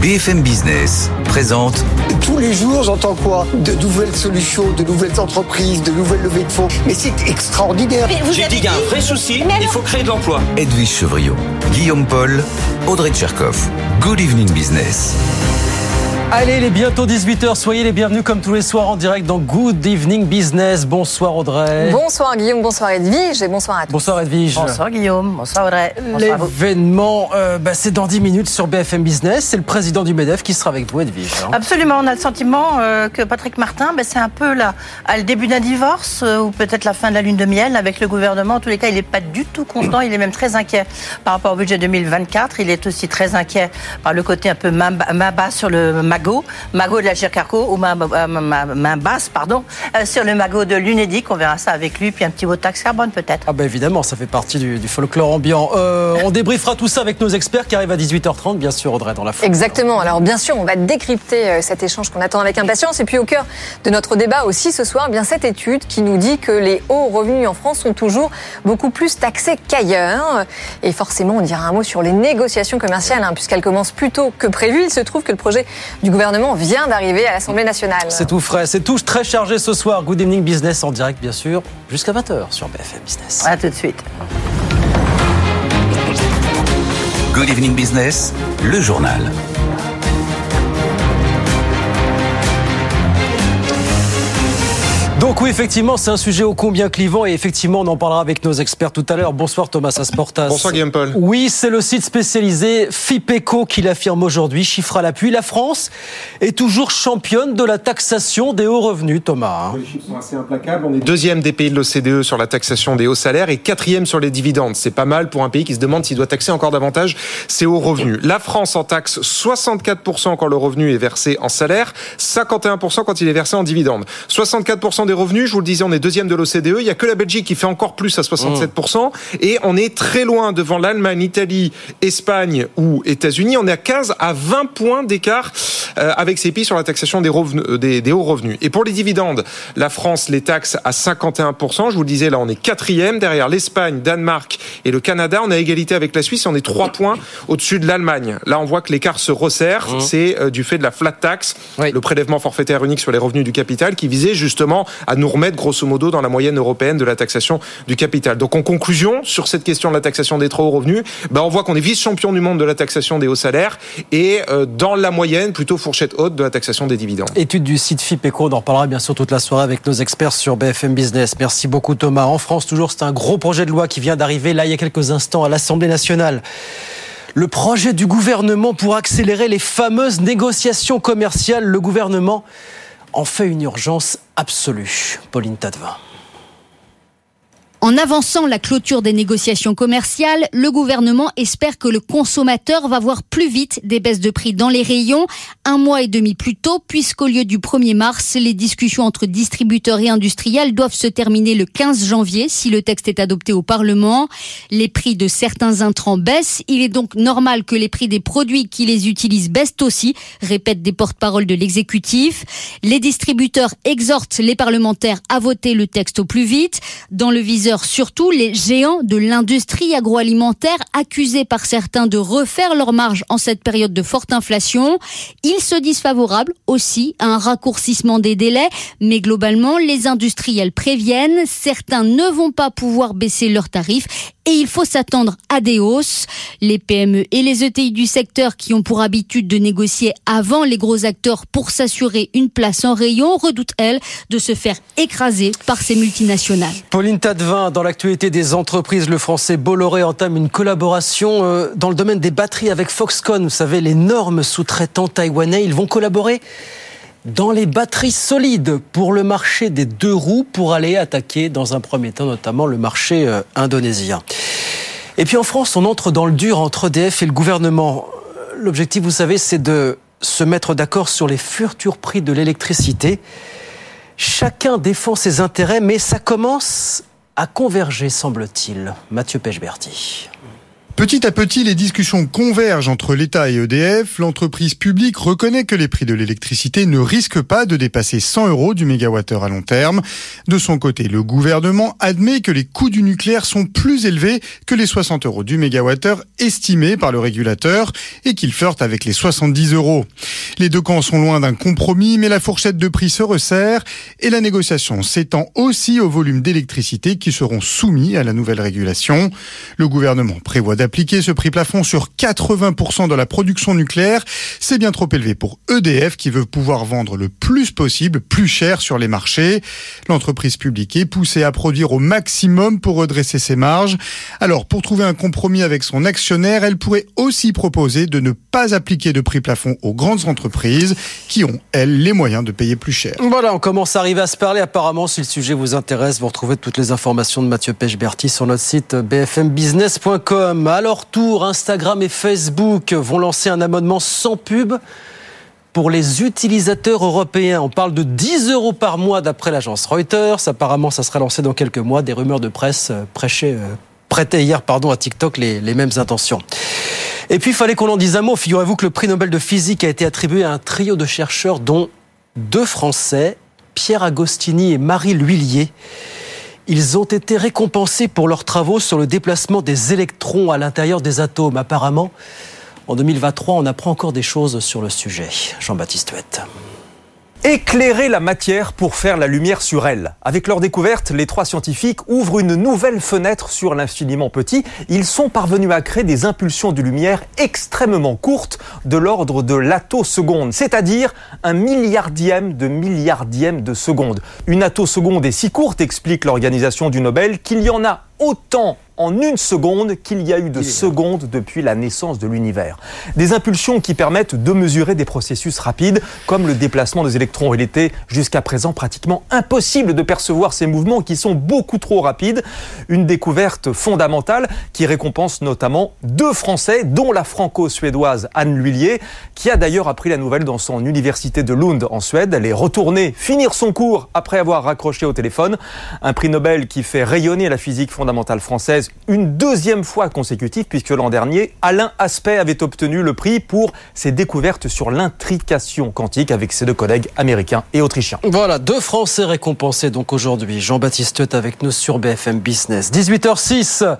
BFM Business présente. Tous les jours, j'entends quoi? De nouvelles solutions, de nouvelles entreprises, de nouvelles levées de fonds. Mais c'est extraordinaire. J'ai dit qu'il y a un vrai souci, il faut créer de l'emploi. Edwige Chevriot, Guillaume Paul, Audrey Tcherkov. Good evening business. Allez, il est bientôt 18h. Soyez les bienvenus comme tous les soirs en direct dans Good Evening Business. Bonsoir Audrey. Bonsoir Guillaume, bonsoir Edwige et bonsoir à tous. Bonsoir Edwige. Bonsoir Guillaume, bonsoir Audrey. L'événement, euh, bah, c'est dans 10 minutes sur BFM Business. C'est le président du MEDEF qui sera avec vous, Edwige. Hein. Absolument, on a le sentiment euh, que Patrick Martin, bah, c'est un peu là, à le début d'un divorce euh, ou peut-être la fin de la lune de miel avec le gouvernement. En tous les cas, il n'est pas du tout content, il est même très inquiet par rapport au budget 2024. Il est aussi très inquiet par le côté un peu main, bas sur le magot. Magot de la Gircarco ou ma, main basse, pardon, euh, sur le magot de l'Unédic. On verra ça avec lui, puis un petit mot de taxe carbone peut-être. Ah ben évidemment, ça fait partie du, folklore ambiant. Euh, on débriefera tout ça avec nos experts qui arrivent à 18h30, bien sûr, Audrey, dans la foule. Exactement. Alors bien sûr, on va décrypter euh, cet échange qu'on attend avec impatience. Et puis au cœur de notre débat aussi ce soir, bien cette étude qui nous dit que les hauts revenus en France sont toujours beaucoup plus taxés qu'ailleurs. Et forcément, on dira un mot sur les négociations commerciales, hein, puisqu'elles commencent plus tôt que prévu. Il se trouve que le projet du gouvernement vient d'arriver à l'Assemblée nationale. C'est tout frais, c'est tout très chargé ce soir. Good evening business en direct, bien sûr, jusqu'à 20h sur BFM Business. À tout de suite. Good evening business, le journal. Donc oui, effectivement, c'est un sujet ô combien clivant et effectivement, on en parlera avec nos experts tout à l'heure. Bonsoir Thomas Asportas. Bonsoir Guillaume Paul. Oui, c'est le site spécialisé FIPECO qui l'affirme aujourd'hui, chiffre à l'appui. La France est toujours championne de la taxation des hauts revenus, Thomas. Hein. Les chiffres sont assez implacables. On est deuxième des pays de l'OCDE sur la taxation des hauts salaires et quatrième sur les dividendes. C'est pas mal pour un pays qui se demande s'il doit taxer encore davantage ses hauts revenus. La France en taxe 64% quand le revenu est versé en salaire, 51% quand il est versé en dividende. 64% des revenus, je vous le disais, on est deuxième de l'OCDE. Il y a que la Belgique qui fait encore plus à 67%. Et on est très loin devant l'Allemagne, Italie, Espagne ou États-Unis. On est à 15 à 20 points d'écart euh, avec ces pays sur la taxation des, revenus, euh, des, hauts revenus. Et pour les dividendes, la France les taxe à 51%. Je vous le disais, là, on est quatrième derrière l'Espagne, Danemark et le Canada. On a égalité avec la Suisse. On est trois points au-dessus de l'Allemagne. Là, on voit que l'écart se resserre. Mmh. C'est euh, du fait de la flat tax, le prélèvement forfaitaire unique sur les revenus du capital, qui visait justement à nous remettre grosso modo dans la moyenne européenne de la taxation du capital. Donc en conclusion, sur cette question de la taxation des trop hauts revenus, ben on voit qu'on est vice-champion du monde de la taxation des hauts salaires et euh, dans la moyenne, plutôt fourchette haute de la taxation des dividendes. Étude du site FIPECO, on en parlera bien sûr toute la soirée avec nos experts sur BFM Business. Merci beaucoup Thomas. En France, toujours, c'est un gros projet de loi qui vient d'arriver là il y a quelques instants à l'Assemblée nationale le projet du gouvernement pour accélérer les fameuses négociations commerciales. Le gouvernement en fait une urgence absolue. Pauline Tadevin. En avançant la clôture des négociations commerciales, le gouvernement espère que le consommateur va voir plus vite des baisses de prix dans les rayons, un mois et demi plus tôt, puisqu'au lieu du 1er mars, les discussions entre distributeurs et industriels doivent se terminer le 15 janvier si le texte est adopté au Parlement. Les prix de certains intrants baissent, il est donc normal que les prix des produits qui les utilisent baissent aussi, répètent des porte-paroles de l'exécutif. Les distributeurs exhortent les parlementaires à voter le texte au plus vite. Dans le surtout les géants de l'industrie agroalimentaire accusés par certains de refaire leurs marges en cette période de forte inflation. Ils se disent favorables aussi à un raccourcissement des délais, mais globalement, les industriels préviennent, certains ne vont pas pouvoir baisser leurs tarifs et il faut s'attendre à des hausses. Les PME et les ETI du secteur qui ont pour habitude de négocier avant les gros acteurs pour s'assurer une place en rayon redoutent, elles, de se faire écraser par ces multinationales. Pauline Tadevin, dans l'actualité des entreprises, le français Bolloré entame une collaboration euh, dans le domaine des batteries avec Foxconn. Vous savez, l'énorme sous-traitant taïwanais, ils vont collaborer dans les batteries solides pour le marché des deux roues pour aller attaquer dans un premier temps notamment le marché euh, indonésien. Et puis en France, on entre dans le dur entre EDF et le gouvernement. L'objectif, vous savez, c'est de se mettre d'accord sur les futurs prix de l'électricité. Chacun défend ses intérêts, mais ça commence à converger, semble-t-il. Mathieu Pechberti. Petit à petit, les discussions convergent entre l'État et EDF. L'entreprise publique reconnaît que les prix de l'électricité ne risquent pas de dépasser 100 euros du mégawattheure à long terme. De son côté, le gouvernement admet que les coûts du nucléaire sont plus élevés que les 60 euros du mégawattheure estimés par le régulateur et qu'il flirte avec les 70 euros. Les deux camps sont loin d'un compromis, mais la fourchette de prix se resserre et la négociation s'étend aussi au volume d'électricité qui seront soumis à la nouvelle régulation. Le gouvernement prévoit appliquer ce prix plafond sur 80% de la production nucléaire, c'est bien trop élevé pour EDF qui veut pouvoir vendre le plus possible, plus cher sur les marchés. L'entreprise publique est poussée à produire au maximum pour redresser ses marges. Alors, pour trouver un compromis avec son actionnaire, elle pourrait aussi proposer de ne pas appliquer de prix plafond aux grandes entreprises qui ont, elles, les moyens de payer plus cher. Voilà, on commence à arriver à se parler. Apparemment, si le sujet vous intéresse, vous retrouvez toutes les informations de Mathieu Pechberti sur notre site bfmbusiness.com. À leur tour, Instagram et Facebook vont lancer un abonnement sans pub pour les utilisateurs européens. On parle de 10 euros par mois d'après l'agence Reuters. Apparemment, ça sera lancé dans quelques mois. Des rumeurs de presse euh, euh, prêtaient hier pardon, à TikTok les, les mêmes intentions. Et puis, il fallait qu'on en dise un mot. Figurez-vous que le prix Nobel de physique a été attribué à un trio de chercheurs, dont deux Français, Pierre Agostini et Marie Lhuillier. Ils ont été récompensés pour leurs travaux sur le déplacement des électrons à l'intérieur des atomes. Apparemment, en 2023, on apprend encore des choses sur le sujet. Jean-Baptiste Huette. Éclairer la matière pour faire la lumière sur elle. Avec leur découverte, les trois scientifiques ouvrent une nouvelle fenêtre sur l'infiniment petit. Ils sont parvenus à créer des impulsions de lumière extrêmement courtes de l'ordre de l'attoseconde, c'est-à-dire un milliardième de milliardième de seconde. Une attoseconde est si courte, explique l'organisation du Nobel, qu'il y en a autant en une seconde qu'il y a eu de secondes depuis la naissance de l'univers. Des impulsions qui permettent de mesurer des processus rapides comme le déplacement des électrons. Il était jusqu'à présent pratiquement impossible de percevoir ces mouvements qui sont beaucoup trop rapides. Une découverte fondamentale qui récompense notamment deux Français, dont la franco-suédoise Anne Lhuillier, qui a d'ailleurs appris la nouvelle dans son université de Lund en Suède. Elle est retournée finir son cours après avoir raccroché au téléphone. Un prix Nobel qui fait rayonner la physique fondamentale française une deuxième fois consécutive, puisque l'an dernier, Alain Aspect avait obtenu le prix pour ses découvertes sur l'intrication quantique avec ses deux collègues américains et autrichiens. Voilà, deux Français récompensés donc aujourd'hui. Jean-Baptiste est avec nous sur BFM Business. 18h06.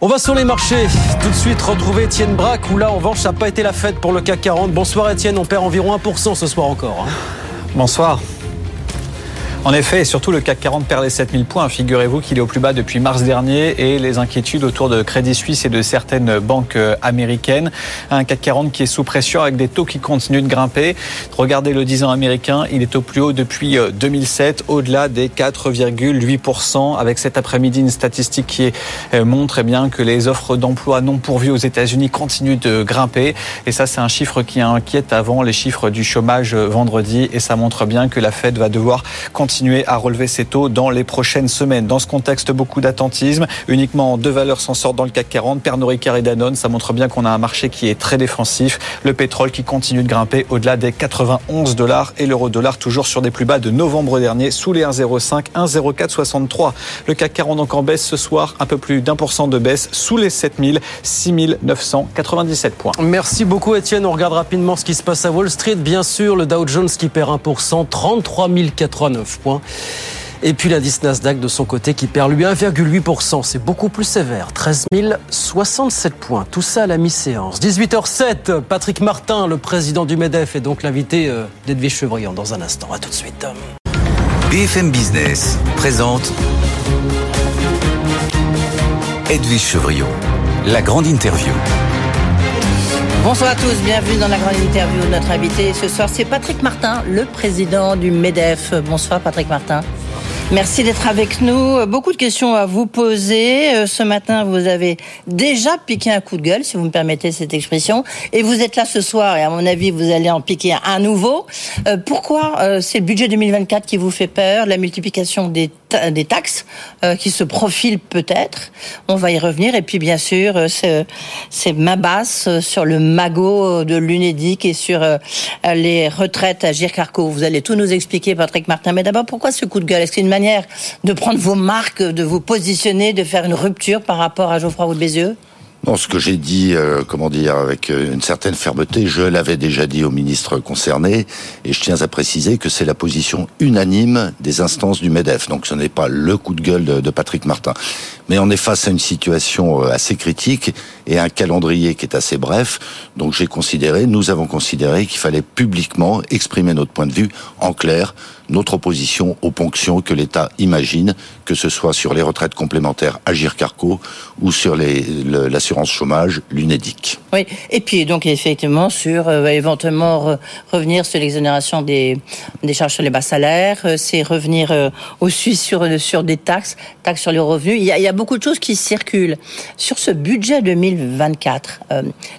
On va sur les marchés. Tout de suite retrouver Étienne Braque, où là, en revanche, ça n'a pas été la fête pour le CAC 40. Bonsoir Étienne, on perd environ 1% ce soir encore. Hein. Bonsoir. En effet, et surtout le CAC 40 perd les 7000 points. Figurez-vous qu'il est au plus bas depuis mars dernier et les inquiétudes autour de Crédit Suisse et de certaines banques euh, américaines. Un CAC 40 qui est sous pression avec des taux qui continuent de grimper. Regardez le 10 ans américain, il est au plus haut depuis 2007, euh, au-delà des 4,8%. Avec cet après-midi une statistique qui euh, montre eh bien que les offres d'emploi non pourvues aux États-Unis continuent de grimper. Et ça, c'est un chiffre qui inquiète avant les chiffres du chômage vendredi. Et ça montre bien que la Fed va devoir continuer continuer à relever ses taux dans les prochaines semaines. Dans ce contexte, beaucoup d'attentisme. Uniquement deux valeurs s'en sortent dans le CAC 40. Pernod Ricard et Danone, ça montre bien qu'on a un marché qui est très défensif. Le pétrole qui continue de grimper au-delà des 91 dollars et l'euro dollar toujours sur des plus bas de novembre dernier sous les 1,05, 1,0463. Le CAC 40 donc en baisse ce soir, un peu plus d'un pour cent de baisse sous les 7000, 6997 points. Merci beaucoup Étienne. On regarde rapidement ce qui se passe à Wall Street. Bien sûr, le Dow Jones qui perd 1%, 33 089 et puis l'indice Nasdaq de son côté qui perd lui 1,8%. C'est beaucoup plus sévère. 13 067 points. Tout ça à la mi-séance. 18h07, Patrick Martin, le président du MEDEF, est donc l'invité euh, d'Edwige Chevrillon dans un instant. À tout de suite. BFM Business présente Edwige Chevrillon, la grande interview. Bonsoir à tous, bienvenue dans la grande interview de notre invité. Ce soir, c'est Patrick Martin, le président du MEDEF. Bonsoir Patrick Martin. Merci d'être avec nous. Beaucoup de questions à vous poser. Euh, ce matin, vous avez déjà piqué un coup de gueule, si vous me permettez cette expression. Et vous êtes là ce soir, et à mon avis, vous allez en piquer un nouveau. Euh, pourquoi euh, c'est le budget 2024 qui vous fait peur La multiplication des, des taxes qui se profilent peut-être. On va y revenir. Et puis, bien sûr, c'est ma basse sur le magot de l'UNEDIC et sur les retraites à Gircarco. Vous allez tout nous expliquer, Patrick Martin. Mais d'abord, pourquoi ce coup de gueule? Est-ce que c'est une de prendre vos marques, de vous positionner, de faire une rupture par rapport à Geoffroy Bézieux? Non, ce que j'ai dit, euh, comment dire, avec euh, une certaine fermeté, je l'avais déjà dit au ministre concerné, et je tiens à préciser que c'est la position unanime des instances du MEDEF. Donc ce n'est pas le coup de gueule de, Patrick Martin. Mais on est face à une situation euh, assez critique et un calendrier qui est assez bref. Donc j'ai considéré, nous avons considéré qu'il fallait publiquement exprimer notre point de vue en clair notre opposition aux ponctions que l'État imagine, que ce soit sur les retraites complémentaires Agir Carco ou sur l'assurance chômage, l'UNEDIC. Oui, et puis donc effectivement sur euh, éventuellement revenir sur l'exonération des, des charges sur les bas salaires, euh, c'est revenir euh, aussi sur, sur des taxes, taxes sur les revenus. Il y, a, il y a beaucoup de choses qui circulent. Sur ce budget 2024,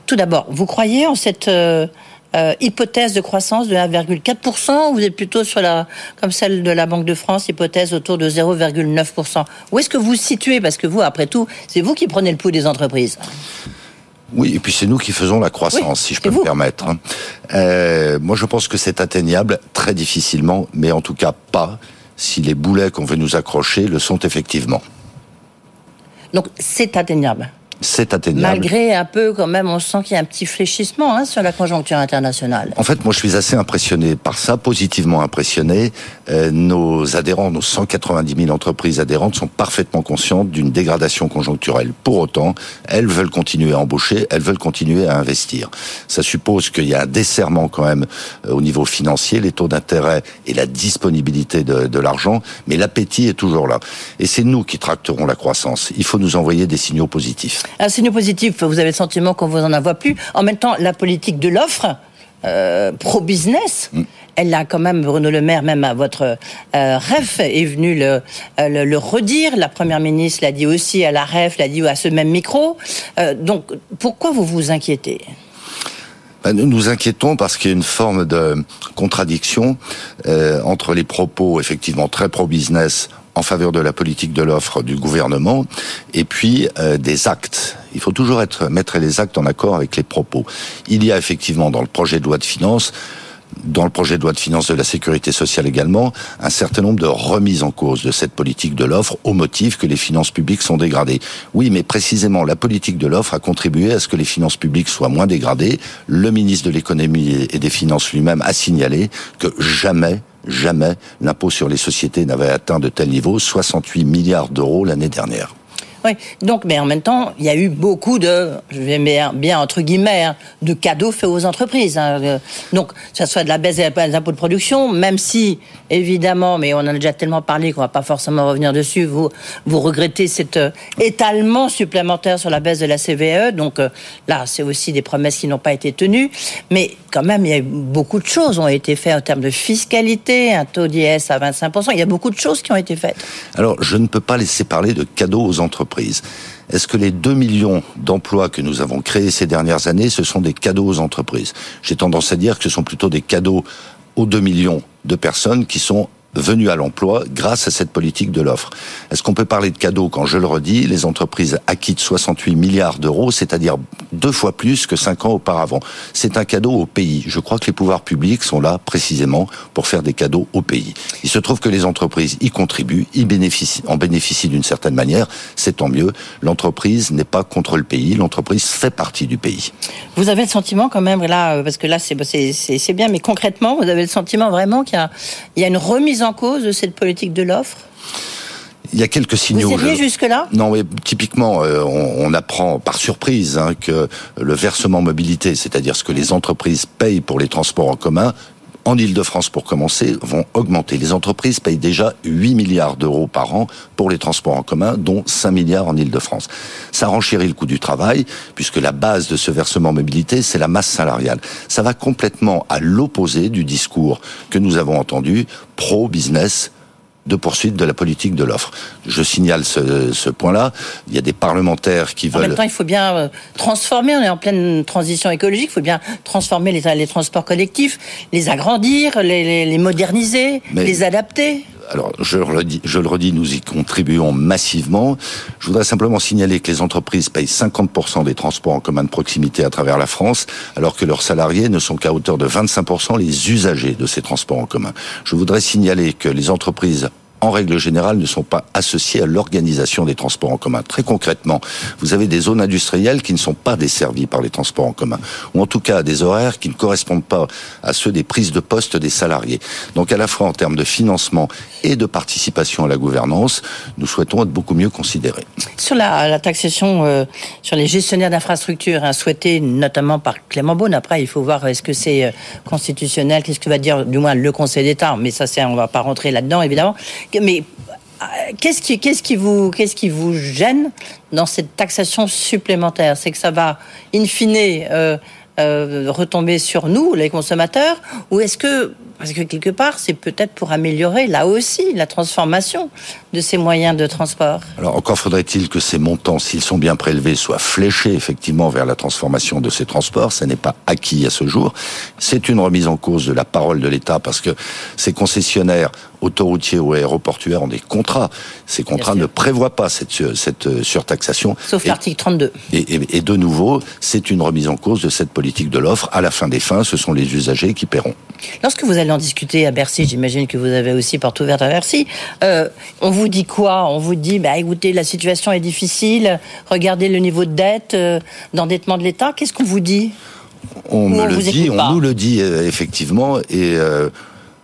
tout d'abord, vous croyez en cette euh, hypothèse de croissance de 1,4%, vous êtes plutôt sur la, comme celle de la Banque de France, hypothèse autour de 0,9%. Où est-ce que vous vous situez? Parce que vous, après tout, c'est vous qui prenez le pouls des entreprises. Oui, et puis c'est nous qui faisons la croissance, si je peux me permettre. Hein. Euh, moi, je pense que c'est atteignable très difficilement, mais en tout cas pas si les boulets qu'on veut nous accrocher le sont effectivement. Donc c'est atteignable c'est atteignable. Malgré un peu, quand même, on sent qu'il y a un petit fléchissement hein, sur la conjoncture internationale. En fait, moi, je suis assez impressionné par ça, positivement impressionné. Euh, nos adhérents, nos 190 000 entreprises adhérentes sont parfaitement conscientes d'une dégradation conjoncturelle. Pour autant, elles veulent continuer à embaucher, elles veulent continuer à investir. Ça suppose qu'il y a un desserrement quand même euh, au niveau financier, les taux d'intérêt et la disponibilité de, de l'argent, mais l'appétit est toujours là. Et c'est nous qui tracterons la croissance. Il faut nous envoyer des signaux positifs. Un signe positif, vous avez le sentiment qu'on vous en a voit plus. En même temps, la politique de l'offre, euh, pro-business, mm. elle a quand même, Bruno Le Maire, même à votre euh, REF, est venu le, euh, le, redire. La Première ministre l'a dit aussi à la REF, l'a dit à ce même micro. Euh, donc, pourquoi vous vous inquiétez? Ben, nous nous inquiétons parce qu'il y a une forme de contradiction entre les propos effectivement très pro-business en faveur de la politique de l'offre du gouvernement et puis euh, des actes. Il faut toujours être mettre les actes en accord avec les propos. Il y a effectivement dans le projet de loi de finances dans le projet de loi de finances de la sécurité sociale également, un certain nombre de remises en cause de cette politique de l'offre au motif que les finances publiques sont dégradées. Oui, mais précisément, la politique de l'offre a contribué à ce que les finances publiques soient moins dégradées. Le ministre de l'économie et des finances lui-même a signalé que jamais jamais l'impôt sur les sociétés n'avait atteint de tel niveau, 68 milliards d'euros l'année dernière. Oui, donc, mais en même temps, il y a eu beaucoup de, je vais bien, bien entre guillemets, de cadeaux faits aux entreprises. Hein. Donc, ça soit de la baisse des impôts de production, même si, évidemment, mais on en a déjà tellement parlé qu'on va pas forcément revenir dessus, vous, vous regrettez cet euh, étalement supplémentaire sur la baisse de la CVE. Donc euh, là, c'est aussi des promesses qui n'ont pas été tenues. Mais quand même, il y a eu beaucoup de choses ont été faites en termes de fiscalité, un taux d'IS à 25%. Il y a beaucoup de choses qui ont été faites. Alors, je ne peux pas laisser parler de cadeaux aux entreprises. Est-ce que les 2 millions d'emplois que nous avons créés ces dernières années, ce sont des cadeaux aux entreprises? J'ai tendance à dire que ce sont plutôt des cadeaux aux 2 millions de personnes qui sont venus à l'emploi grâce à cette politique de l'offre. Est-ce qu'on peut parler de cadeaux quand, je le redis, les entreprises acquittent 68 milliards d'euros, c'est-à-dire deux fois plus que cinq ans auparavant C'est un cadeau au pays. Je crois que les pouvoirs publics sont là précisément pour faire des cadeaux au pays. Il se trouve que les entreprises y contribuent, y bénéficient, en bénéficient d'une certaine manière, c'est tant mieux. L'entreprise n'est pas contre le pays, l'entreprise fait partie du pays. Vous avez le sentiment quand même, là, parce que là c'est bien, mais concrètement, vous avez le sentiment vraiment qu'il y, a une remise en cause de cette politique de l'offre il y a quelques signaux. Vous je... jusque-là? Non, mais typiquement, euh, on, apprend par surprise hein, que le versement mobilité, c'est-à-dire ce que les entreprises payent pour les transports en commun, en Ile-de-France pour commencer, vont augmenter. Les entreprises payent déjà 8 milliards d'euros par an pour les transports en commun, dont 5 milliards en Ile-de-France. Ça renchérit le coût du travail, puisque la base de ce versement mobilité, c'est la masse salariale. Ça va complètement à l'opposé du discours que nous avons entendu pro-business de poursuite de la politique de l'offre. Je signale ce, point-là. Il y a des parlementaires qui veulent... En même temps, il faut bien euh, transformer, on est en pleine transition écologique, il faut bien transformer les, les transports collectifs, les agrandir, les, moderniser, les adapter alors je le, redis, je le redis, nous y contribuons massivement. Je voudrais simplement signaler que les entreprises payent 50% des transports en commun de proximité à travers la France, alors que leurs salariés ne sont qu'à hauteur de 25% les usagers de ces transports en commun. Je voudrais signaler que les entreprises en règle générale, ne sont pas associés à l'organisation des transports en commun. Très concrètement, vous avez des zones industrielles qui ne sont pas desservies par les transports en commun, ou en tout cas des horaires qui ne correspondent pas à ceux des prises de poste des salariés. Donc à la fois en termes de financement et de participation à la gouvernance, nous souhaitons être beaucoup mieux considérés. Sur la, taxation euh, sur les gestionnaires d'infrastructures, hein, souhaitée notamment par Clément Beaune, après il faut voir est-ce que c'est euh, constitutionnel, qu'est-ce que va dire du moins le Conseil d'État, mais ça c'est on va pas rentrer là-dedans évidemment. Mais euh, qu'est-ce qui, vous gêne dans cette taxation supplémentaire? C'est que ça va, in fine, euh, euh, retomber sur nous, les consommateurs, ou est-ce que parce que quelque part, c'est peut-être pour améliorer là aussi la transformation de ces moyens de transport. Alors encore faudrait-il que ces montants, s'ils sont bien prélevés, soient fléchés effectivement vers la transformation de ces transports. Ce n'est pas acquis à ce jour. C'est une remise en cause de la parole de l'État parce que ces concessionnaires autoroutiers ou aéroportuaires ont des contrats. Ces contrats ne prévoient pas cette, cette euh, surtaxation. Sauf l'article 32. Et, et, et de nouveau, c'est une remise en cause de cette politique de l'offre. À la fin des fins, ce sont les usagers qui paieront. Lorsque vous allez en discuter à Bercy, j'imagine que vous avez aussi porte ouverte à Bercy, euh, on vous dit quoi? On vous dit, bah, écoutez, la situation est difficile, regardez le niveau de dette, euh, d'endettement de l'État. Qu'est-ce qu'on vous dit? On me le dit, on nous le dit euh, effectivement, et euh,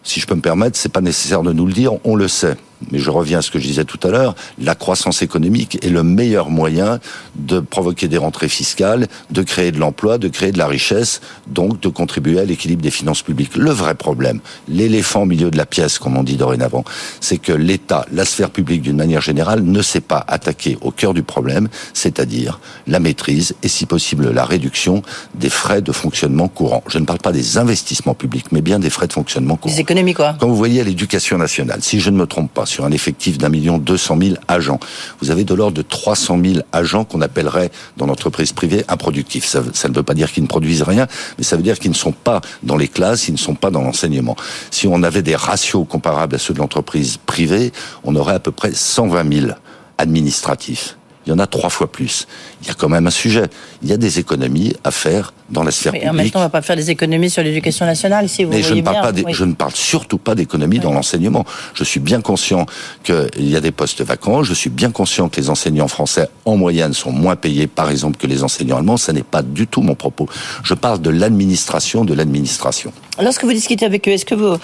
si je peux me permettre, c'est pas nécessaire de nous le dire, on le sait mais je reviens à ce que je disais tout à l'heure, la croissance économique est le meilleur moyen de provoquer des rentrées fiscales, de créer de l'emploi, de créer de la richesse, donc de contribuer à l'équilibre des finances publiques. Le vrai problème, l'éléphant au milieu de la pièce, comme on dit dorénavant, c'est que l'État, la sphère publique d'une manière générale, ne s'est pas attaqué au cœur du problème, c'est-à-dire la maîtrise et si possible la réduction des frais de fonctionnement courant. Je ne parle pas des investissements publics, mais bien des frais de fonctionnement courant. Des économies quoi Quand vous voyez à l'éducation nationale, si je ne me trompe pas, sur un effectif d'un million deux cent mille agents. Vous avez de l'ordre de 300 000 agents qu'on appellerait dans l'entreprise privée improductifs. Ça, ne veut pas dire qu'ils ne produisent rien, mais ça veut dire qu'ils ne sont pas dans les classes, ils ne sont pas dans l'enseignement. Si on avait des ratios comparables à ceux de l'entreprise privée, on aurait à peu près 120 000 administratifs. Il y en a trois fois plus. Il y a quand même un sujet. Il y a des économies à faire dans la sphère Mais publique. en même temps, on ne va pas faire des économies sur l'éducation nationale ici. Vous Mais je ne, parle bien. pas des- Oui. je ne parle surtout pas d'économie dans l'enseignement. Je suis bien conscient qu'il y a des postes vacants. Je suis bien conscient que les enseignants français, en moyenne, sont moins payés, par exemple, que les enseignants allemands. Ce n'est pas du tout mon propos. Je parle de l'administration de l'administration. Lorsque vous discutez avec eux, est-ce que vous,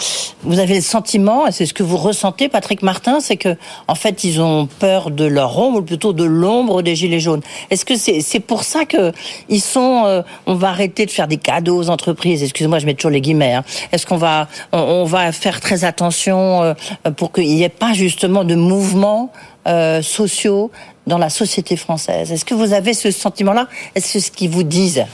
vous avez le sentiment, c'est ce que vous ressentez, Patrick Martin, c'est que en fait ils ont peur de leur ombre, ou plutôt de l'ombre des gilets jaunes. Est-ce que c'est c'est pour ça que ils sont, euh, on va arrêter de faire des cadeaux aux entreprises. Excusez-moi, je mets toujours les guillemets. hein. Est-ce qu'on va, on, va faire très attention euh, pour qu'il n'y ait pas justement de mouvements euh, sociaux dans la société française? Est-ce que vous avez ce sentiment-là? Est-ce que ce qu'ils vous disent?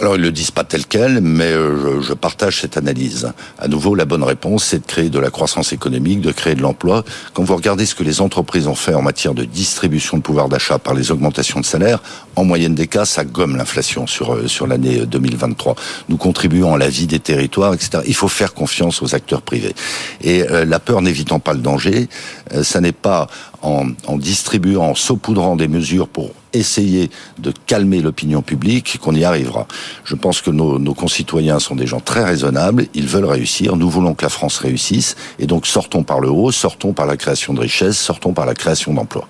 Alors, ils le disent pas tel quel, mais euh, je, je partage cette analyse. À nouveau, la bonne réponse, c'est de créer de la croissance économique, de créer de l'emploi. Quand vous regardez ce que les entreprises ont fait en matière de distribution de pouvoir d'achat par les augmentations de salaire, en moyenne des cas, ça gomme l'inflation sur euh, sur l'année 2023. Nous contribuons à la vie des territoires, etc. Il faut faire confiance aux acteurs privés. Et euh, la peur n'évitant pas le danger, euh, ça n'est pas en, en distribuant, en saupoudrant des mesures pour essayer de calmer l'opinion publique qu'on y arrivera. Je pense que nos, concitoyens sont des gens très raisonnables, ils veulent réussir, nous voulons que la France réussisse, et donc sortons par le haut, sortons par la création de richesses, sortons par la création d'emplois.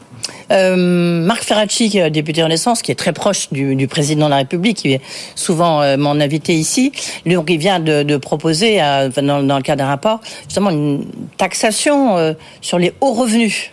Euh, Marc Ferracci, est député Renaissance, qui est très proche du, président de la République, qui est souvent euh, mon invité ici, lui, il vient de, proposer, euh, enfin, dans, le cadre d'un rapport, justement une taxation euh, sur les hauts revenus.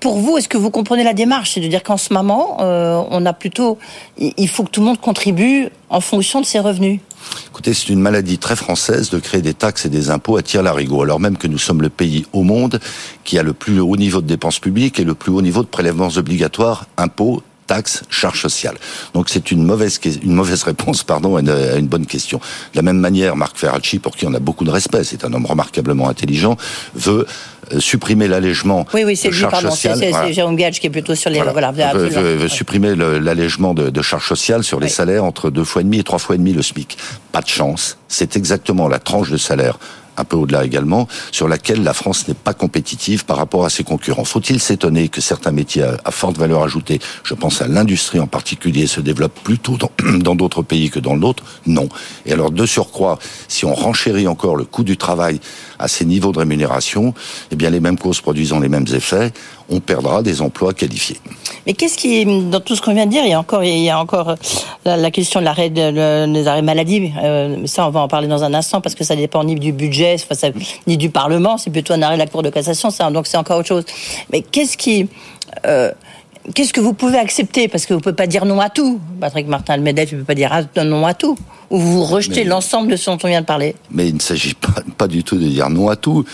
Pour vous, est-ce que vous comprenez la démarche? C'est de dire qu'en ce moment, euh, on a plutôt, il il faut que tout le monde contribue en fonction de ses revenus. Écoutez, c'est une maladie très française de créer des taxes et des impôts à tir larigot, alors même que nous sommes le pays au monde qui a le plus haut niveau de dépenses publiques et le plus haut niveau de prélèvements obligatoires, impôts, taxes, charges sociales. Donc c'est une mauvaise une mauvaise réponse pardon à une, à une bonne question. De la même manière, Marc Ferracci, pour qui on a beaucoup de respect, c'est un homme remarquablement intelligent, veut euh, supprimer l'allègement Oui, oui, c'est de lui, charges pardon, c'est sociales. c'est- Voilà. c'est Jérôme Gage qui est plutôt sur les. Voilà, Voilà. voilà, veut, absolument. veut- veut supprimer l'allègement de, de charges sociales sur les salaires entre deux fois et demi et trois fois et demi le SMIC. Pas de chance. C'est exactement la tranche de salaire un peu au-delà également, sur laquelle la France n'est pas compétitive par rapport à ses concurrents. Faut-il s'étonner que certains métiers à, forte valeur ajoutée, je pense à l'industrie en particulier, se développent plutôt dans d'autres pays que dans l'autre? Non. Et alors, de surcroît, si on renchérit encore le coût du travail à ces niveaux de rémunération, eh bien, les mêmes causes produisant les mêmes effets, on perdra des emplois qualifiés. Mais qu'est-ce qui, dans tout ce qu'on vient de dire, il y a encore, il y a encore la, question de l'arrêt des arrêts maladie. Euh, ça, on va en parler dans un instant parce que ça dépend ni du budget, ni du Parlement. C'est plutôt un arrêt de la Cour de cassation. Donc c'est encore autre chose. Mais qu'est-ce qui euh, Qu'est-ce que vous pouvez accepter? Parce que vous ne pouvez pas dire non à tout. Patrick Martin, MEDEF, tu ne peux pas dire non à tout. Ou vous rejetez l'ensemble de ce dont on vient de parler Mais il ne s'agit pas, pas du tout de dire non à tout.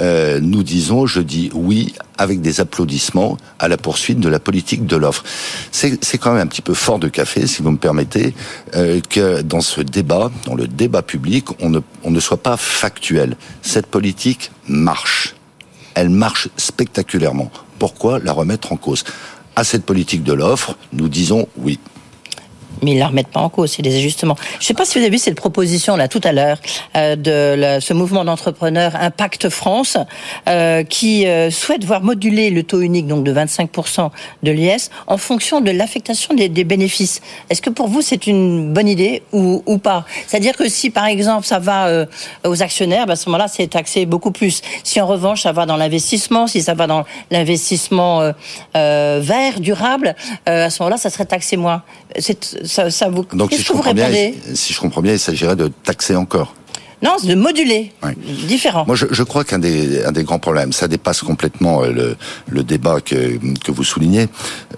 Euh, nous disons, je dis oui avec des applaudissements à la poursuite de la politique de l'offre. C'est quand même un petit peu fort de café, si vous me permettez, euh, que dans ce débat, dans le débat public, on ne, on ne soit pas factuel. Cette politique marche. Elle marche spectaculairement. Pourquoi la remettre en cause? À cette politique de l'offre, nous disons oui mais ils la remettent pas en cause, c'est des ajustements. Je ne sais pas si vous avez vu cette proposition là tout à l'heure euh, de ce mouvement d'entrepreneurs Impact France euh, qui euh, souhaite voir moduler le taux unique donc de 25% de l'IS en fonction de l'affectation des, des, bénéfices. Est-ce que pour vous c'est une bonne idée ou, ou pas? C'est-à-dire que si par exemple ça va euh, aux actionnaires, ben, à ce moment-là c'est taxé beaucoup plus. Si en revanche ça va dans l'investissement, si ça va dans l'investissement euh, vert, durable, à ce moment-là ça serait taxé moins. C'est ça, vous. Donc, si je, si je comprends bien, il s'agirait de taxer encore. Non, c'est de moduler. Différent. Moi, je, je crois qu'un des, un des grands problèmes, ça dépasse complètement euh, le, le débat que, que vous soulignez.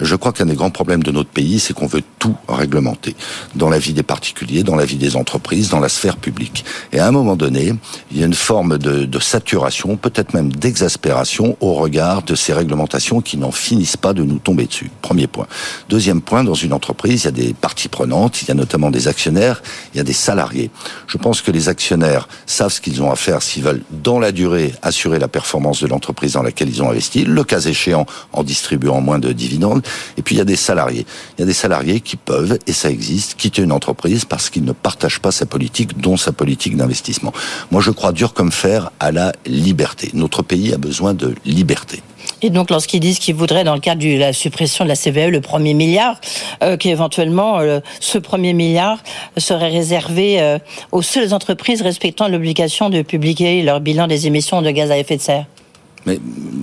Je crois qu'un des grands problèmes de notre pays, c'est qu'on veut tout réglementer. Dans la vie des particuliers, dans la vie des entreprises, dans la sphère publique. Et à un moment donné, il y a une forme de, de saturation, peut-être même d'exaspération au regard de ces réglementations qui n'en finissent pas de nous tomber dessus. Premier point. Deuxième point, dans une entreprise, il y a des parties prenantes, il y a notamment des actionnaires, il y a des salariés. Je pense que les actionnaires savent ce qu'ils ont à faire s'ils veulent, dans la durée, assurer la performance de l'entreprise dans laquelle ils ont investi, le cas échéant en distribuant moins de dividendes. Et puis il y a des salariés. Il y a des salariés qui peuvent, et ça existe, quitter une entreprise parce qu'ils ne partagent pas sa politique, dont sa politique d'investissement. Moi, je crois dur comme fer à la liberté. Notre pays a besoin de liberté. Et donc, lorsqu'ils disent qu'ils voudraient, dans le cadre de la suppression de la CVE, le premier milliard, euh, qu'éventuellement, euh, ce premier milliard serait réservé euh, aux seules entreprises respectant l'obligation de publier leur bilan des émissions de gaz à effet de serre. Mais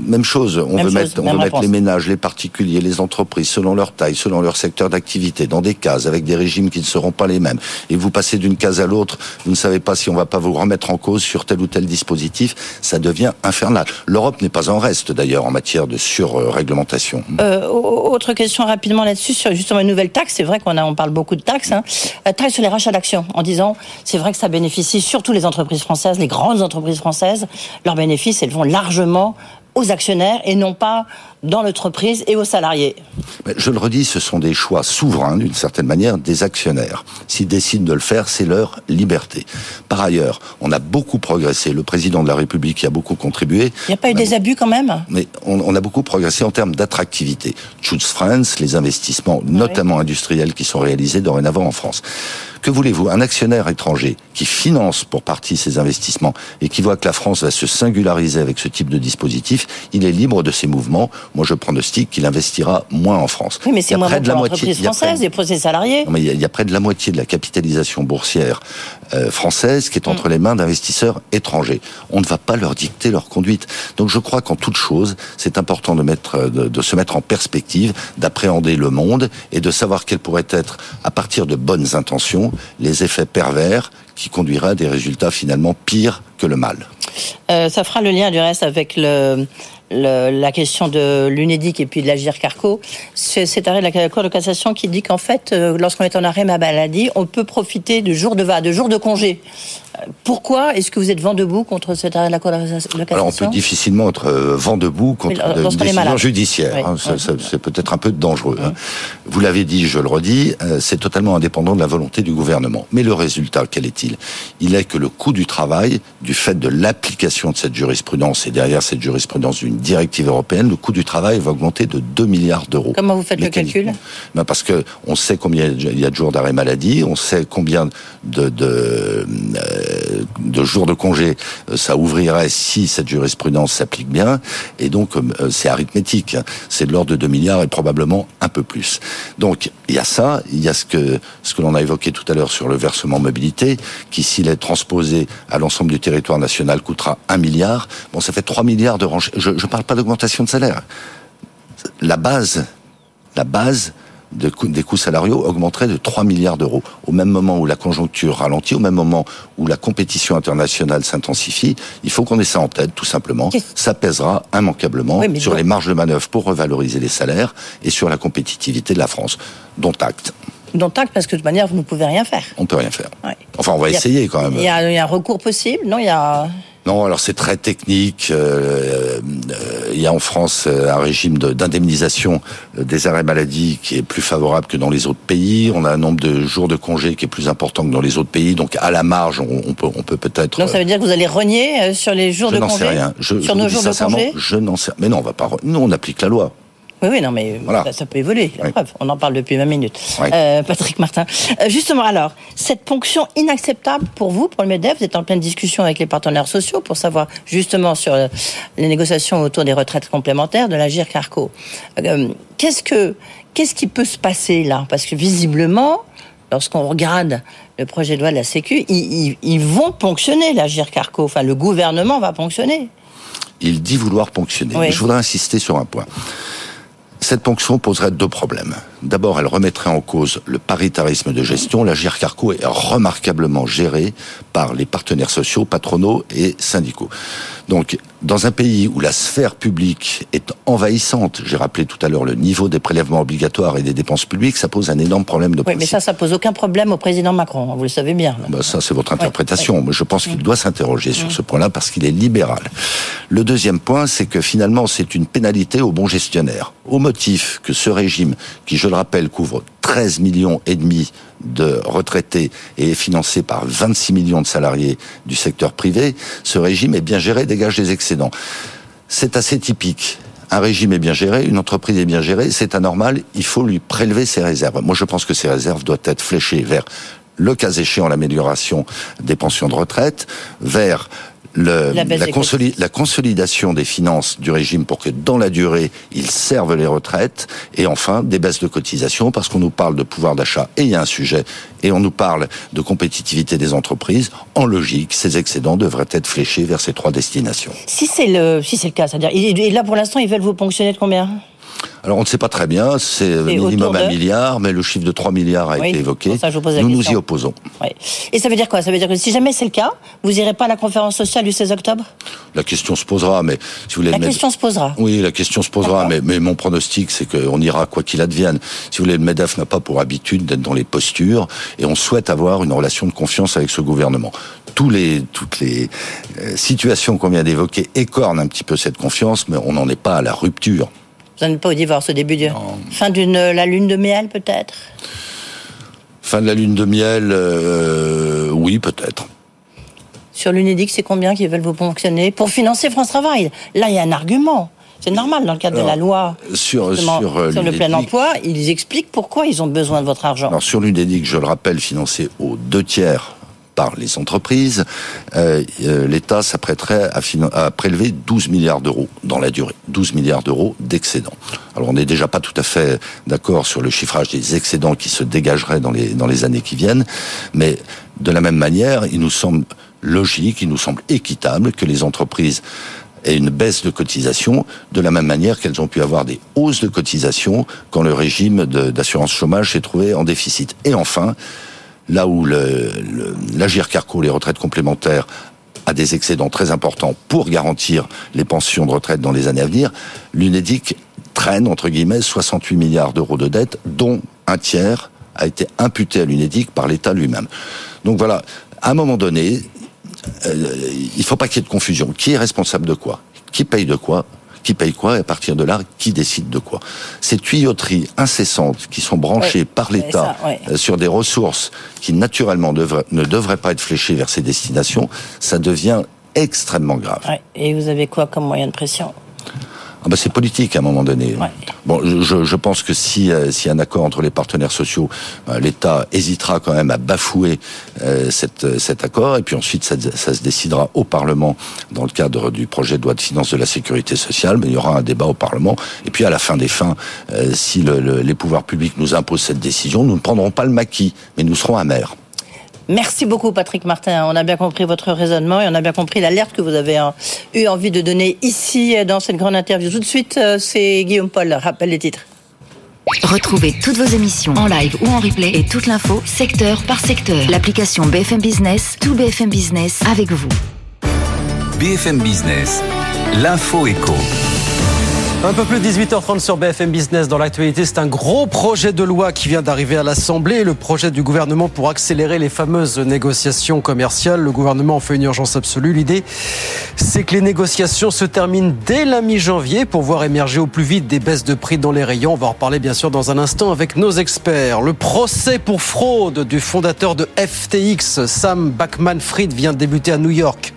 même chose, on veut mettre, on veut mettre les ménages, les particuliers, les entreprises, selon leur taille, selon leur secteur d'activité, dans des cases, avec des régimes qui ne seront pas les mêmes. Et vous passez d'une case à l'autre, vous ne savez pas si on va pas vous remettre en cause sur tel ou tel dispositif, ça devient infernal. L'Europe n'est pas en reste d'ailleurs en matière de surréglementation. Euh, autre question rapidement là-dessus, sur justement une nouvelle taxe, c'est vrai qu'on on parle beaucoup de taxes, hein. taxe sur les rachats d'actions, en disant, c'est vrai que ça bénéficie surtout les entreprises françaises, les grandes entreprises françaises, leurs bénéfices, elles vont largement aux actionnaires et non pas dans l'entreprise et aux salariés. Je le redis, ce sont des choix souverains, d'une certaine manière, des actionnaires. S'ils décident de le faire, c'est leur liberté. Par ailleurs, on a beaucoup progressé. Le président de la République y a beaucoup contribué. Il n'y a pas eu des abus quand même? Mais on, a beaucoup progressé en termes d'attractivité. Choose France, les investissements, notamment industriels, qui sont réalisés dorénavant en France. Que voulez-vous? Un actionnaire étranger qui finance pour partie ces investissements et qui voit que la France va se singulariser avec ce type de dispositif, il est libre de ses mouvements. Moi, je pronostique qu'il investira moins en France. Oui, mais c'est moins de la moitié française, des procès salariés. mais il y, a, près de la moitié de la capitalisation boursière euh, française qui est entre mm. les mains d'investisseurs étrangers. On ne va pas leur dicter leur conduite. Donc, je crois qu'en toute chose, c'est important de mettre, de, de se mettre en perspective, d'appréhender le monde et de savoir quels pourraient être, à partir de bonnes intentions, les effets pervers qui conduiraient à des résultats finalement pires que le mal. Euh, ça fera le lien du reste avec le, la question de l'UNEDIC et puis de l'Agir Carco, c'est cet arrêt de la Cour de cassation qui dit qu'en fait, euh, lorsqu'on est en arrêt maladie, on peut profiter de jours de va, de jours de congé. Pourquoi est-ce que vous êtes vent debout contre cet arrêt de la Cour de cassation Alors on peut difficilement être euh, vent debout contre une décision judiciaire. Hein. c'est peut-être un peu dangereux. Hein. Vous l'avez dit, je le redis, euh, c'est totalement indépendant de la volonté du gouvernement. Mais le résultat, quel est-il? Il est que le coût du travail, du fait de l'application de cette jurisprudence et derrière cette jurisprudence d'une directive européenne, le coût du travail va augmenter de 2 milliards d'euros. Comment vous faites le calcul? Ben Parce que on sait combien il y a de jours d'arrêt maladie, on sait combien de, de euh, de jours de congé, ça ouvrirait si cette jurisprudence s'applique bien. Et donc, c'est arithmétique. C'est de l'ordre de 2 milliards et probablement un peu plus. Donc, il y a ça. Il y a ce que, ce que l'on a évoqué tout à l'heure sur le versement mobilité, qui, s'il est transposé à l'ensemble du territoire national, coûtera 1 milliard. Bon, ça fait 3 milliards de range. Je ne parle pas d'augmentation de salaire. La base, la base de des coûts salariaux augmenterait de 3 milliards d'euros. Au même moment où la conjoncture ralentit, au même moment où la compétition internationale s'intensifie, il faut qu'on ait ça en tête, tout simplement. Ça pèsera immanquablement sur les marges de manœuvre pour revaloriser les salaires et sur la compétitivité de la France, dont acte. Dont acte, parce que de toute manière, vous ne pouvez rien faire. On peut rien faire. Enfin, on va essayer quand même. Il y, y a un recours possible, non Il y a... Non, alors c'est très technique. Euh, euh, il y a en France euh, un régime d'indemnisation des arrêts maladie qui est plus favorable que dans les autres pays. On a un nombre de jours de congé qui est plus important que dans les autres pays. Donc à la marge, on, peut on peut peut-être. Donc ça veut dire que vous allez renier sur les jours de congé. Je n'en sais rien. sur nos jours de congé. Je n'en sais. Mais non, on va pas. Nous, on applique la loi. Oui, oui, non, mais ça, peut évoluer. La preuve, on en parle depuis 20 minutes. Euh, Patrick Martin. Euh, justement, alors, cette ponction inacceptable pour vous, pour le MEDEF, vous êtes en pleine discussion avec les partenaires sociaux pour savoir justement sur euh, les négociations autour des retraites complémentaires de la Carco. qu'est-ce que, qu'est-ce qui peut se passer là? Parce que visiblement, lorsqu'on regarde le projet de loi de la Sécu, ils, vont ponctionner la Carco. Enfin, le gouvernement va ponctionner. Il dit vouloir ponctionner. Je voudrais insister sur un point. Cette ponction poserait deux problèmes. D'abord, elle remettrait en cause le paritarisme de gestion. La Carco est remarquablement gérée par les partenaires sociaux, patronaux et syndicaux. Donc, dans un pays où la sphère publique est envahissante, j'ai rappelé tout à l'heure le niveau des prélèvements obligatoires et des dépenses publiques, ça pose un énorme problème de Oui, mais ça, ça pose aucun problème au président Macron, vous le savez bien. Bah, ça, c'est votre interprétation. Je pense qu'il doit s'interroger sur ce point-là parce qu'il est libéral. Le deuxième point, c'est que finalement, c'est une pénalité aux bons gestionnaires, au motif que ce régime, qui, je le rappelle, couvre 13 millions et demi de retraités et est financé par 26 millions de salariés du secteur privé, ce régime est bien géré, dégage des excédents. C'est assez typique. Un régime est bien géré, une entreprise est bien gérée, c'est anormal, il faut lui prélever ses réserves. Moi, je pense que ces réserves doivent être fléchées vers le cas échéant l'amélioration des pensions de retraite, vers le, la, la, consolidation des finances du régime pour que dans la durée, ils servent les retraites, et enfin des baisses de cotisation, parce qu'on nous parle de pouvoir d'achat, et il y a un sujet, et on nous parle de compétitivité des entreprises. En logique, ces excédents devraient être fléchés vers ces trois destinations. Si c'est le, si c'est le cas, c'est-à-dire, et là pour l'instant, ils veulent vous ponctionner de combien? Alors on ne sait pas très bien, c'est minimum un milliard, mais le chiffre de 3 milliards a été évoqué. nous nous y opposons. Et ça veut dire quoi? Ça veut dire que si jamais c'est le cas, vous n'irez pas à la conférence sociale du 16 octobre? La question se posera, mais si vous voulez... La question se posera Oui, la question se posera, mais, mais, mon pronostic, c'est qu'on ira quoi qu'il advienne. Si vous voulez, le MEDEF n'a pas pour habitude d'être dans les postures, et on souhaite avoir une relation de confiance avec ce gouvernement. Tous les, toutes les euh, situations qu'on vient d'évoquer écornent un petit peu cette confiance, mais on n'en est pas à la rupture. Pas au divorce au début de... Fin d'une la lune de miel peut-être? Fin de la lune de miel, euh, oui peut-être. Sur l'UNEDIC, c'est combien qu'ils veulent vous ponctionner Pour financer France Travail? Là, il y a un argument. C'est normal dans le cadre de la loi. Sur, sur, euh, le plein emploi, ils expliquent pourquoi ils ont besoin de votre argent. Alors sur l'UNEDIC, je le rappelle, financé aux deux tiers par les entreprises, euh, euh, l'État s'apprêterait à, prélever 12 milliards d'euros dans la durée, 12 milliards d'euros d'excédents. Alors on n'est déjà pas tout à fait d'accord sur le chiffrage des excédents qui se dégageraient dans les, dans les années qui viennent, mais de la même manière, il nous semble logique, il nous semble équitable que les entreprises aient une baisse de cotisation de la même manière qu'elles ont pu avoir des hausses de cotisation quand le régime d'assurance chômage s'est trouvé en déficit. Et enfin, là où l'Agir Carco, les retraites complémentaires, a des excédents très importants pour garantir les pensions de retraite dans les années à venir, l'UNEDIC traîne, entre guillemets, 68 milliards d'euros de dettes, dont un tiers a été imputé à l'UNEDIC par l'État lui-même. Donc voilà, à un moment donné, euh, il ne faut pas qu'il y ait de confusion. Qui est responsable de quoi? Qui paye de quoi? Qui paye quoi et à partir de là, qui décide de quoi. Ces tuyauteries incessantes qui sont branchées par l'État euh, sur des ressources qui naturellement ne devraient pas être fléchées vers ces destinations, ça devient extrêmement grave. Et vous avez quoi comme moyen de pression? Ah bah c'est politique à un moment donné. Bon, je, je, pense que si euh, s'il y a un accord entre les partenaires sociaux, euh, l'État hésitera quand même à bafouer euh, cette, cet accord, et puis ensuite ça, ça, se décidera au Parlement dans le cadre du projet de loi de finances de la sécurité sociale. Mais il y aura un débat au Parlement, et puis à la fin des fins, si le, les pouvoirs publics nous imposent cette décision, nous ne prendrons pas le maquis, mais nous serons amers. Merci beaucoup, Patrick Martin. On a bien compris votre raisonnement et on a bien compris l'alerte que vous avez hein, eu envie de donner ici dans cette grande interview. Tout de suite, euh, c'est Guillaume Paul. Rappelle les titres. Retrouvez toutes vos émissions en live ou en replay et toute l'info secteur par secteur. L'application BFM Business, tout BFM Business avec vous. BFM Business, l'info éco. Un peu plus de 18h30 sur BFM Business dans l'actualité. C'est un gros projet de loi qui vient d'arriver à l'Assemblée. Le projet du gouvernement pour accélérer les fameuses négociations commerciales. Le gouvernement en fait une urgence absolue. L'idée, c'est que les négociations se terminent dès la mi-janvier pour voir émerger au plus vite des baisses de prix dans les rayons. On va en reparler bien sûr dans un instant avec nos experts. Le procès pour fraude du fondateur de FTX, Sam Backman-Fried, vient de débuter à New York.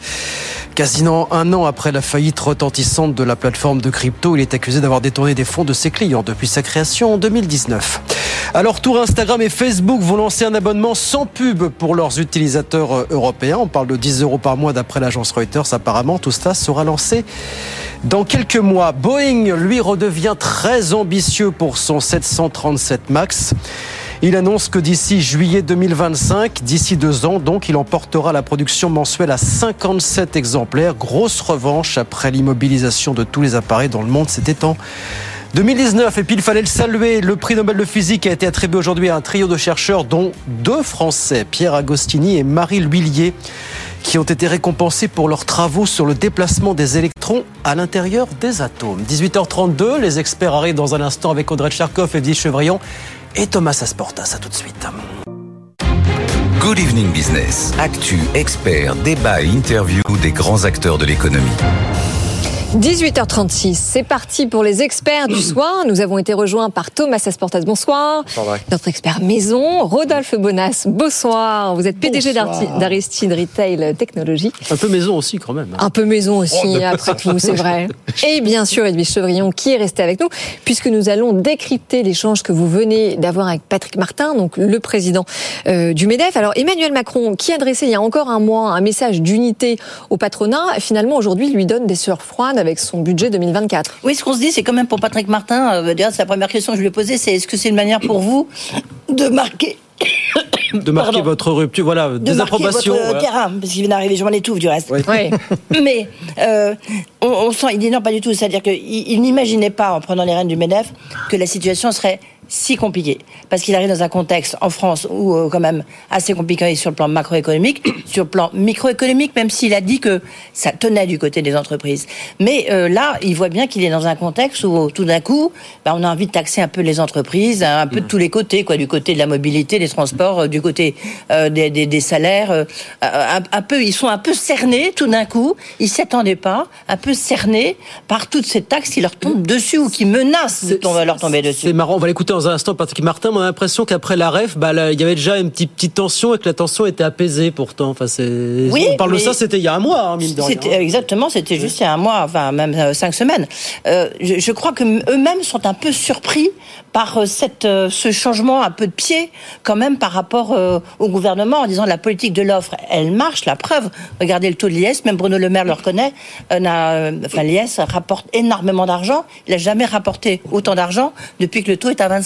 Quasiment un an après la faillite retentissante de la plateforme de crypto, il est accusé d'avoir détourné des fonds de ses clients depuis sa création en 2019. Alors, tour Instagram et Facebook vont lancer un abonnement sans pub pour leurs utilisateurs euh, européens. On parle de 10 euros par mois d'après l'agence Reuters. Apparemment, tout cela sera lancé dans quelques mois. Boeing, lui, redevient très ambitieux pour son 737 MAX. Il annonce que d'ici juillet 2025, d'ici deux ans, donc, il emportera la production mensuelle à 57 exemplaires. Grosse revanche après l'immobilisation de tous les appareils dans le monde. C'était en 2019. Et puis il fallait le saluer. Le prix Nobel de physique a été attribué aujourd'hui à un trio de chercheurs, dont deux Français, Pierre Agostini et Marie Lhuillier qui ont été récompensés pour leurs travaux sur le déplacement des électrons à l'intérieur des atomes. 18h32, les experts arrivent dans un instant avec Audrey Tcherkov et Edith Chevrillon et Thomas Asportas. À tout de suite. Good Evening Business. Actu, expert, débat et interview des grands acteurs de l'économie. 18h36, c'est parti pour les experts du soir. Nous avons été rejoints par Thomas Asportas, bonsoir. Notre expert maison, Rodolphe Bonas, bonsoir. Vous êtes PDG d'Aristide Retail Technologies. Un peu maison aussi quand même. Un peu maison aussi, oh, après tout, c'est vrai. Et bien sûr, Edwige Chevrillon qui est resté avec nous, puisque nous allons décrypter l'échange que vous venez d'avoir avec Patrick Martin, donc le président euh, du MEDEF. Alors Emmanuel Macron, qui adressait il y a encore un mois un message d'unité au patronat, finalement aujourd'hui lui donne des sueurs froides avec son budget 2024. Oui, ce qu'on se dit, c'est quand même pour Patrick Martin, euh, c'est la première question que je lui ai posée, c'est est-ce que c'est une manière pour vous de marquer de marquer votre rupture, voilà, de désapprobation. Votre terrain, parce qu'il vient d'arriver, je m'en étouffe du reste. Oui. Mais euh, on, sent, il dit non, pas du tout. C'est-à-dire qu'il il, n'imaginait pas, en prenant les rênes du MEDEF, que la situation serait si compliqué parce qu'il arrive dans un contexte en France où euh, quand même assez compliqué sur le plan macroéconomique, sur le plan microéconomique, même s'il a dit que ça tenait du côté des entreprises. Mais euh, là, il voit bien qu'il est dans un contexte où tout d'un coup, bah, on a envie de taxer un peu les entreprises, un peu de tous les côtés, quoi, du côté de la mobilité, des transports, euh, du côté des, des, des, salaires, un, un, peu, ils sont un peu cernés tout d'un coup. Ils s'attendaient pas, un peu cernés par toutes ces taxes qui leur tombent dessus ou qui menacent de leur tomber dessus. C'est marrant, on va l'écouter dans un instant Patrick Martin, on a l'impression qu'après la ref, bah, il y avait déjà une petite, petite tension et que la tension était apaisée pourtant. Enfin. Oui, on parle de ça, c'était il y a un mois, hein, mine de rien. Exactement, c'était juste il y a un mois, enfin même euh, cinq semaines. Euh, je, je, crois que eux-mêmes sont un peu surpris par euh, cette, euh, ce changement un peu de pied quand même par rapport au gouvernement en disant la politique de l'offre, elle marche. La preuve, regardez le taux de l'IS, même Bruno Le Maire le reconnaît. enfin, l'IS rapporte énormément d'argent. Il n'a jamais rapporté autant d'argent depuis que le taux est à 25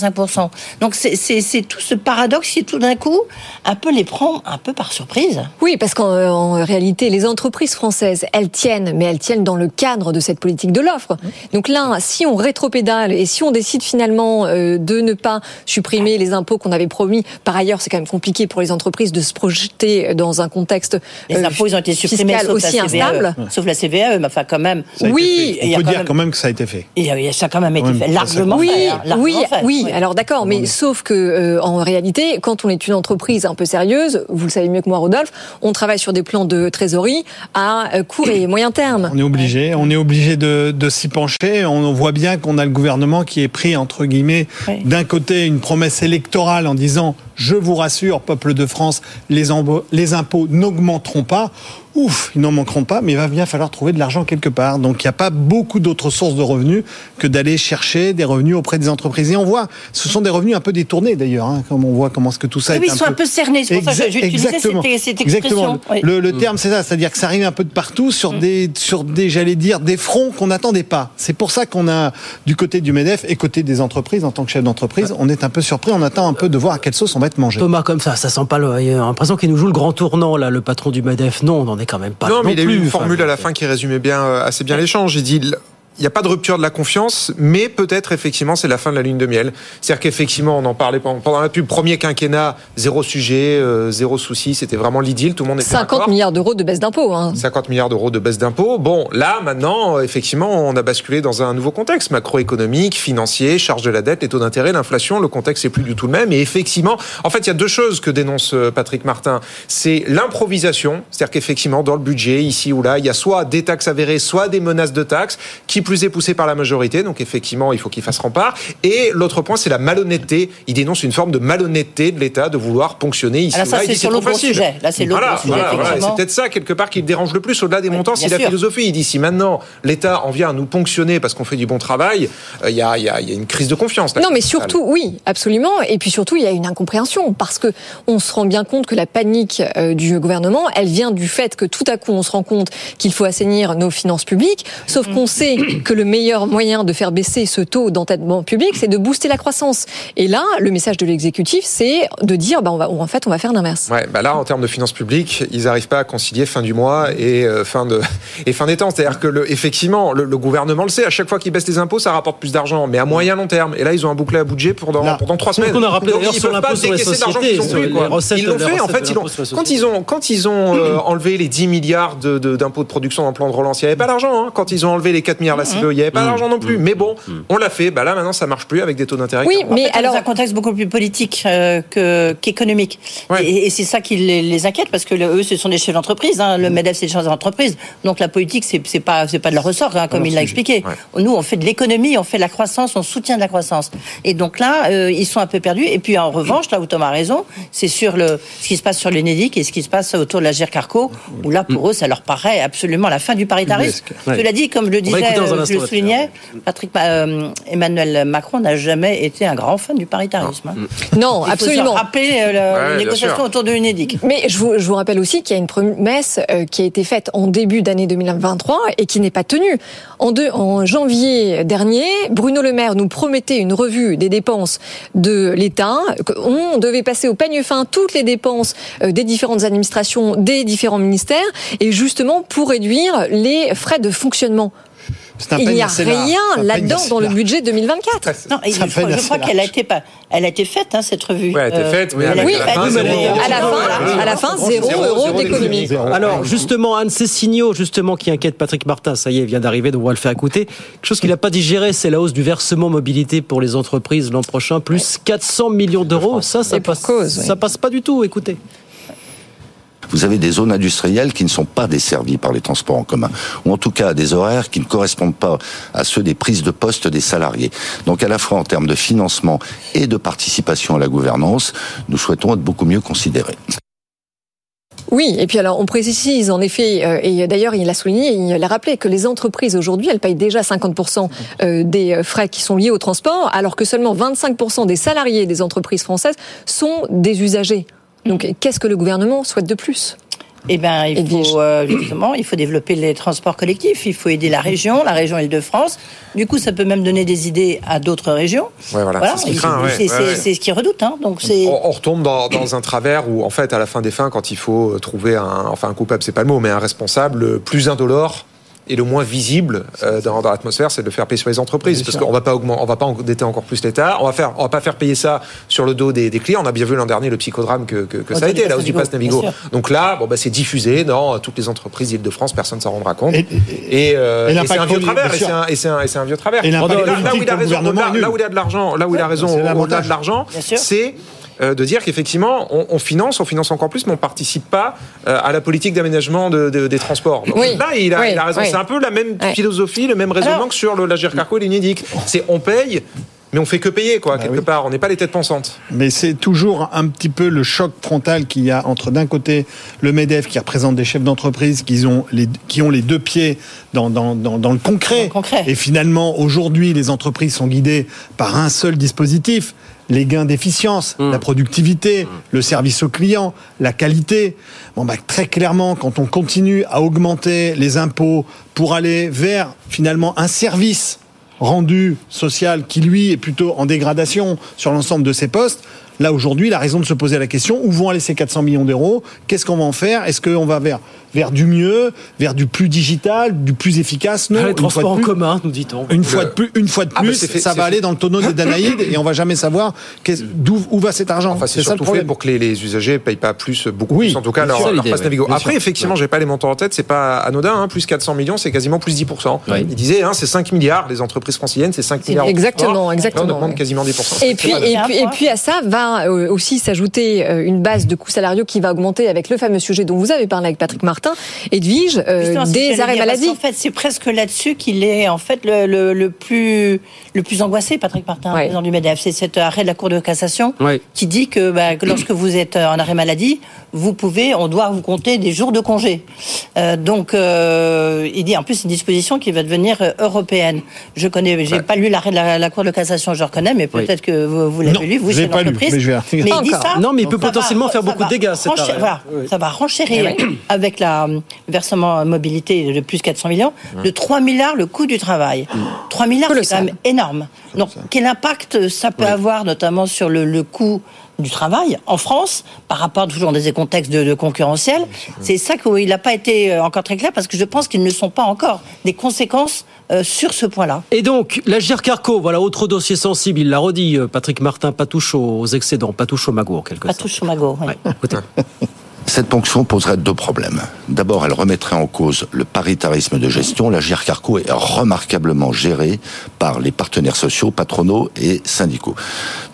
donc c'est tout ce paradoxe qui tout d'un coup un peu les prend un peu par surprise. Oui, parce qu'en réalité, les entreprises françaises, elles tiennent, mais elles tiennent dans le cadre de cette politique de l'offre. Donc là, si on rétropédale et si on décide finalement euh, de ne pas supprimer les impôts qu'on avait promis, par ailleurs, c'est quand même compliqué pour les entreprises de se projeter dans un contexte les euh, impôts ils ont été supprimés sauf aussi la CVE, instable, sauf la CVE, mais enfin quand même. Oui, on peut dire quand même que ça a été fait. Il y a, ça a quand même été fait, largement oui, fait. Hein, oui, oui. Alors d'accord, mais sauf que euh, en réalité, quand on est une entreprise un peu sérieuse, vous le savez mieux que moi, Rodolphe, on travaille sur des plans de trésorerie à euh, court et moyen terme. On est obligé, on est obligé de, de s'y pencher. On voit bien qu'on a le gouvernement qui est pris entre guillemets d'un côté une promesse électorale en disant je vous rassure, peuple de France, les impôts n'augmenteront pas. Ouf, ils n'en manqueront pas, mais il va bien falloir trouver de l'argent quelque part. Donc il n'y a pas beaucoup d'autres sources de revenus que d'aller chercher des revenus auprès des entreprises. Et on voit, ce sont des revenus un peu détournés d'ailleurs, hein, comme on voit comment est-ce que tout ça Oui, est ils sont un peu cernés, c'est pour ça que cette- exactement. cette Exactement. expression. Oui. Le, le Mm. terme, c'est ça, c'est-à-dire que ça arrive un peu de partout sur des, sur des, j'allais dire, des fronts qu'on n'attendait pas. C'est pour ça qu'on a, du côté du Medef et côté des entreprises, en tant que chef d'entreprise, on est un peu surpris. On attend un peu de voir à quelle sauce on va être mangé. Thomas, comme ça, ça sent pas l'impression qu'il nous joue le grand tournant, là, le patron du MEDEF. Non, on n'en est quand même pas. non, mais il a eu une formule à la fin qui résumait bien, euh, assez bien l'échange. Il dit. Il n'y a pas de rupture de la confiance, mais peut-être effectivement c'est la fin de la lune de miel. C'est-à-dire qu'effectivement on en parlait pendant la pub, premier quinquennat, zéro sujet, euh, zéro souci, c'était vraiment l'idylle, tout le monde était 50 d'accord. milliards d'euros de baisse d'impôts. Hein. 50 milliards d'euros de baisse d'impôts. Bon, là, maintenant, effectivement, on a basculé dans un nouveau contexte macroéconomique, financier, charge de la dette, les taux d'intérêt, l'inflation. Le contexte n'est plus du tout le même. Et effectivement, en fait, il y a deux choses que dénonce euh, Patrick Martin. C'est l'improvisation. C'est-à-dire qu'effectivement, dans le budget, ici ou là, il y a soit des taxes avérées, soit des menaces de taxes, qui plus est poussées par la majorité. Donc, effectivement, il faut qu'il fasse rempart. Et l'autre point, c'est la malhonnêteté. Il dénonce une forme de malhonnêteté de l'État de vouloir ponctionner ici Alors ça, c'est sur l'autre gros facile. sujet. Là, c'est l'autre Voilà, gros sujet, voilà, voilà. C'est peut-être ça, quelque part, qui le dérange le plus, au-delà des montants, c'est la sûr. philosophie. Il dit, si maintenant l'État en vient à nous ponctionner parce qu'on fait du bon travail, euh, il y, a, y a- y a une crise de confiance. là, Non, mais surtout, oui, absolument. Et puis surtout, il y a une incompréhension parce que on se rend bien compte que la panique euh, du gouvernement, elle vient du fait que tout à coup, on se rend compte qu'il faut assainir nos finances publiques. Sauf qu'on sait que le meilleur moyen de faire baisser ce taux d'entêtement public, c'est de booster la croissance. Et là, le message de l'exécutif, c'est de dire, bah, on va, en fait, on va faire l'inverse. Ouais, bah là, en termes de finances publiques, ils n'arrivent pas à concilier fin du mois et euh, fin de et fin des temps. C'est-à-dire que le, effectivement, le, le gouvernement le sait. À chaque fois qu'ils baissent les impôts, ça rapporte plus d'argent, mais à moyen long terme. Et là, ils ont un bouclé à budget pendant pendant trois semaines. On a rappelé Donc, ils sur peuvent l'impôt pas sur les sociétés, ont quoi. recettes- Ils l'ont fait. En ils ont, sur les quand ils ont quand ils ont euh, enlevé les 10 milliards de- de- d'impôts de, production dans le plan de relance, il n'y avait pas d'argent. Hein. Quand ils ont enlevé les 4 milliards de la CBE, il n'y avait pas d'argent non plus. Mais bon, on l'a fait. Bah là, maintenant, ça marche plus avec des taux d'intérêt. qui augmentent. En fait, dans un contexte beaucoup plus politique euh, que- qu'économique. Et, et c'est ça qui les, les inquiète parce que le- eux, ce sont des chefs d'entreprise. hein. Le Medef, c'est des chefs d'entreprise. Donc la politique, c'est c'est pas c'est pas de leur ressort, hein, comme Non, il l'a expliqué. Nous, on fait de l'économie, on fait de la croissance, on soutient de la croissance. Et donc là, euh, ils sont un peu perdus. Et puis en revanche, là où Thomas a raison, c'est sur le ce qui se passe sur l'UNEDIC et ce qui se passe autour de la GERCARCO, où là, pour eux, ça leur paraît absolument la fin du paritarisme. Cela dit, comme je le va disais, dans un instant je le soulignais, Patrick, euh, Emmanuel Macron n'a jamais été un grand fan du paritarisme. hein. Non, Il absolument. faut se rappeler euh, la- Ouais, les négociations autour de l'UNEDIC. Mais je vous, je vous rappelle aussi qu'il y a une promesse euh, qui a été faite en début d'année 2023 et qui n'est pas tenue. En, deux- en janvier dernier, Bruno Le Maire nous promettait une revue des dépenses de l'État. On devait passer au peigne fin toutes les dépenses des différentes administrations, des différents ministères, et justement pour réduire les frais de fonctionnement. Un Il n'y a rien un là-dedans dans le budget 2024. Non, et je, crois, je qu'elle a été pas, elle a été faite hein, cette revue. Ouais, elle a été faite, a avec été à la fin. À la fin, à la fin, zéro euro d'économie. Alors justement, Anne Cessigno, justement, qui inquiète Patrick Martin, ça y est, il vient d'arriver, donc on va le faire écouter. Quelque chose qu'il n'a pas digéré, c'est la hausse du versement mobilité pour les entreprises l'an prochain, plus 400 millions d'euros. Ça, ça passe, ça passe pas du tout. Écoutez. Vous avez des zones industrielles qui ne sont pas desservies par les transports en commun, ou en tout cas des horaires qui ne correspondent pas à ceux des prises de poste des salariés. Donc à la fois en termes de financement et de participation à la gouvernance, nous souhaitons être beaucoup mieux considérés. Oui, et puis alors on précise en effet, euh, et d'ailleurs il l'a souligné, il l'a rappelé, que les entreprises aujourd'hui, elles payent déjà 50% euh, des euh, frais qui sont liés au transport, alors que seulement 25% des salariés des entreprises françaises sont des usagers. Donc qu'est-ce que le gouvernement souhaite de plus? Eh ben, il faut euh, justement, il faut développer les transports collectifs. Il faut aider la région, la région Île-de-France. Du coup, ça peut même donner des idées à d'autres régions. Ouais, voilà, c'est ce qu'il Et craint, ouais, qu'ils redoutent. Hein. Donc on, on retombe dans, dans un travers où, en fait, à la fin des fins, quand il faut trouver un, enfin, un coupable, c'est pas le mot, mais un responsable le plus indolore et le moins visible euh, dans, dans l'atmosphère, c'est de le faire payer sur les entreprises, Bien parce qu'on va pas augmenter, on va pas endetter encore plus l'État, on va faire, on va pas faire payer ça sur le dos des, des clients. On a bien vu l'an dernier le psychodrame que, que, que ça a été, hausse du Navigo, pass Navigo. Donc là, bon, bah, c'est diffusé dans toutes les entreprises d'Île-de-France, personne s'en rendra compte. Et, euh, et et l'impact c'est un vieux travers, et c'est un, vieux travers. Là, là où il a raison, là, là où il a de l'argent, là où il a raison, au-delà de l'argent, c'est euh, de dire qu'effectivement, on, on finance, on finance encore plus, mais on participe pas euh, à la politique d'aménagement de- de- des transports. Donc Oui. là, il a, Oui, il a raison. oui. C'est un peu la même Ouais. philosophie, le même raisonnement Alors- que sur le, la GERCARCO et l'UNEDIC. C'est on paye mais on fait que payer, quoi, quelque part. On n'est pas les têtes pensantes. Mais c'est toujours un petit peu le choc frontal qu'il y a entre d'un côté le MEDEF qui représente des chefs d'entreprise qui ont les, qui ont les deux pieds dans, dans, dans, dans le concret. Et finalement, aujourd'hui, les entreprises sont guidées par un seul dispositif les gains d'efficience, la productivité, le service au client, la qualité. Bon, bah, très clairement, quand on continue à augmenter les impôts pour aller vers finalement un service rendu social qui lui est plutôt en dégradation sur l'ensemble de ses postes, Là, aujourd'hui, la raison de se poser la question, où vont aller ces 400 millions d'euros? Qu'est-ce qu'on va en faire? Est-ce qu'on va vers, vers du mieux, vers du plus digital, du plus efficace? Non. Les transports en plus- commun, nous dit-on. Une fois de plus, une fois de Ah, bah, plus, fait- ça va fait. aller dans le tonneau des Danaïdes et on va jamais savoir d'où où va cet argent. Enfin, c'est c'est ça le surtout fait pour que les, les usagers payent pas plus, beaucoup Oui, plus, en tout cas, leur, leur passe Navigo. Après, sûr. effectivement, j'ai pas les montants en tête, c'est pas anodin, hein, plus 400 millions, c'est quasiment plus 10%. Oui. Il disait, hein, c'est 5 milliards, les entreprises franciliennes, c'est 5 milliards. Exactement, exactement, Là, on augmente ouais. quasiment 10%. Et puis, et, puis, et puis à ça va euh, aussi s'ajouter euh, une base de coûts salariaux qui va augmenter avec le fameux sujet dont vous avez parlé avec Patrick Martin, Edwige, euh, des arrêts maladie. qu'en fait, c'est presque là-dessus qu'il est en fait le, le, le plus le plus angoissé, Patrick Martin, président du Medef. C'est cet arrêt de la Cour de cassation qui dit que, bah, que lorsque vous êtes en arrêt maladie, vous pouvez, on doit vous compter des jours de congé. Euh, donc, euh, il dit en plus c'est une disposition qui va devenir euh, européenne. Je connais, j'ai pas lu l'arrêt de la, la Cour de cassation, je reconnais, mais Oui. peut-être que vous, vous l'avez lu, vous chez l'entreprise. mais je vais- il dit ça. Non, mais il peut va- potentiellement faire beaucoup de dégâts, cet arrêt. voilà, Oui. ça va renchérir Eh avec la versement mobilité de plus 400 millions, de 3 milliards le coût du travail. 3 milliards, c'est quand même énorme. Donc, quel impact ça peut avoir, notamment sur le, le coût du travail en France, par rapport toujours dans des contextes de, de concurrentiel C'est ça qu'il n'a pas été euh, encore très clair, parce que je pense qu'ils ne sont pas encore des conséquences euh, sur ce point-là. Et donc, la Carco, voilà, autre dossier sensible, il l'a redit, euh, Patrick Martin, pas touche aux excédents, pas touche au magot, en quelque Pas sorte. touche au magot. oui. Cette ponction poserait deux problèmes. D'abord, elle remettrait en cause le paritarisme de gestion. La Carco est remarquablement gérée par les partenaires sociaux, patronaux et syndicaux.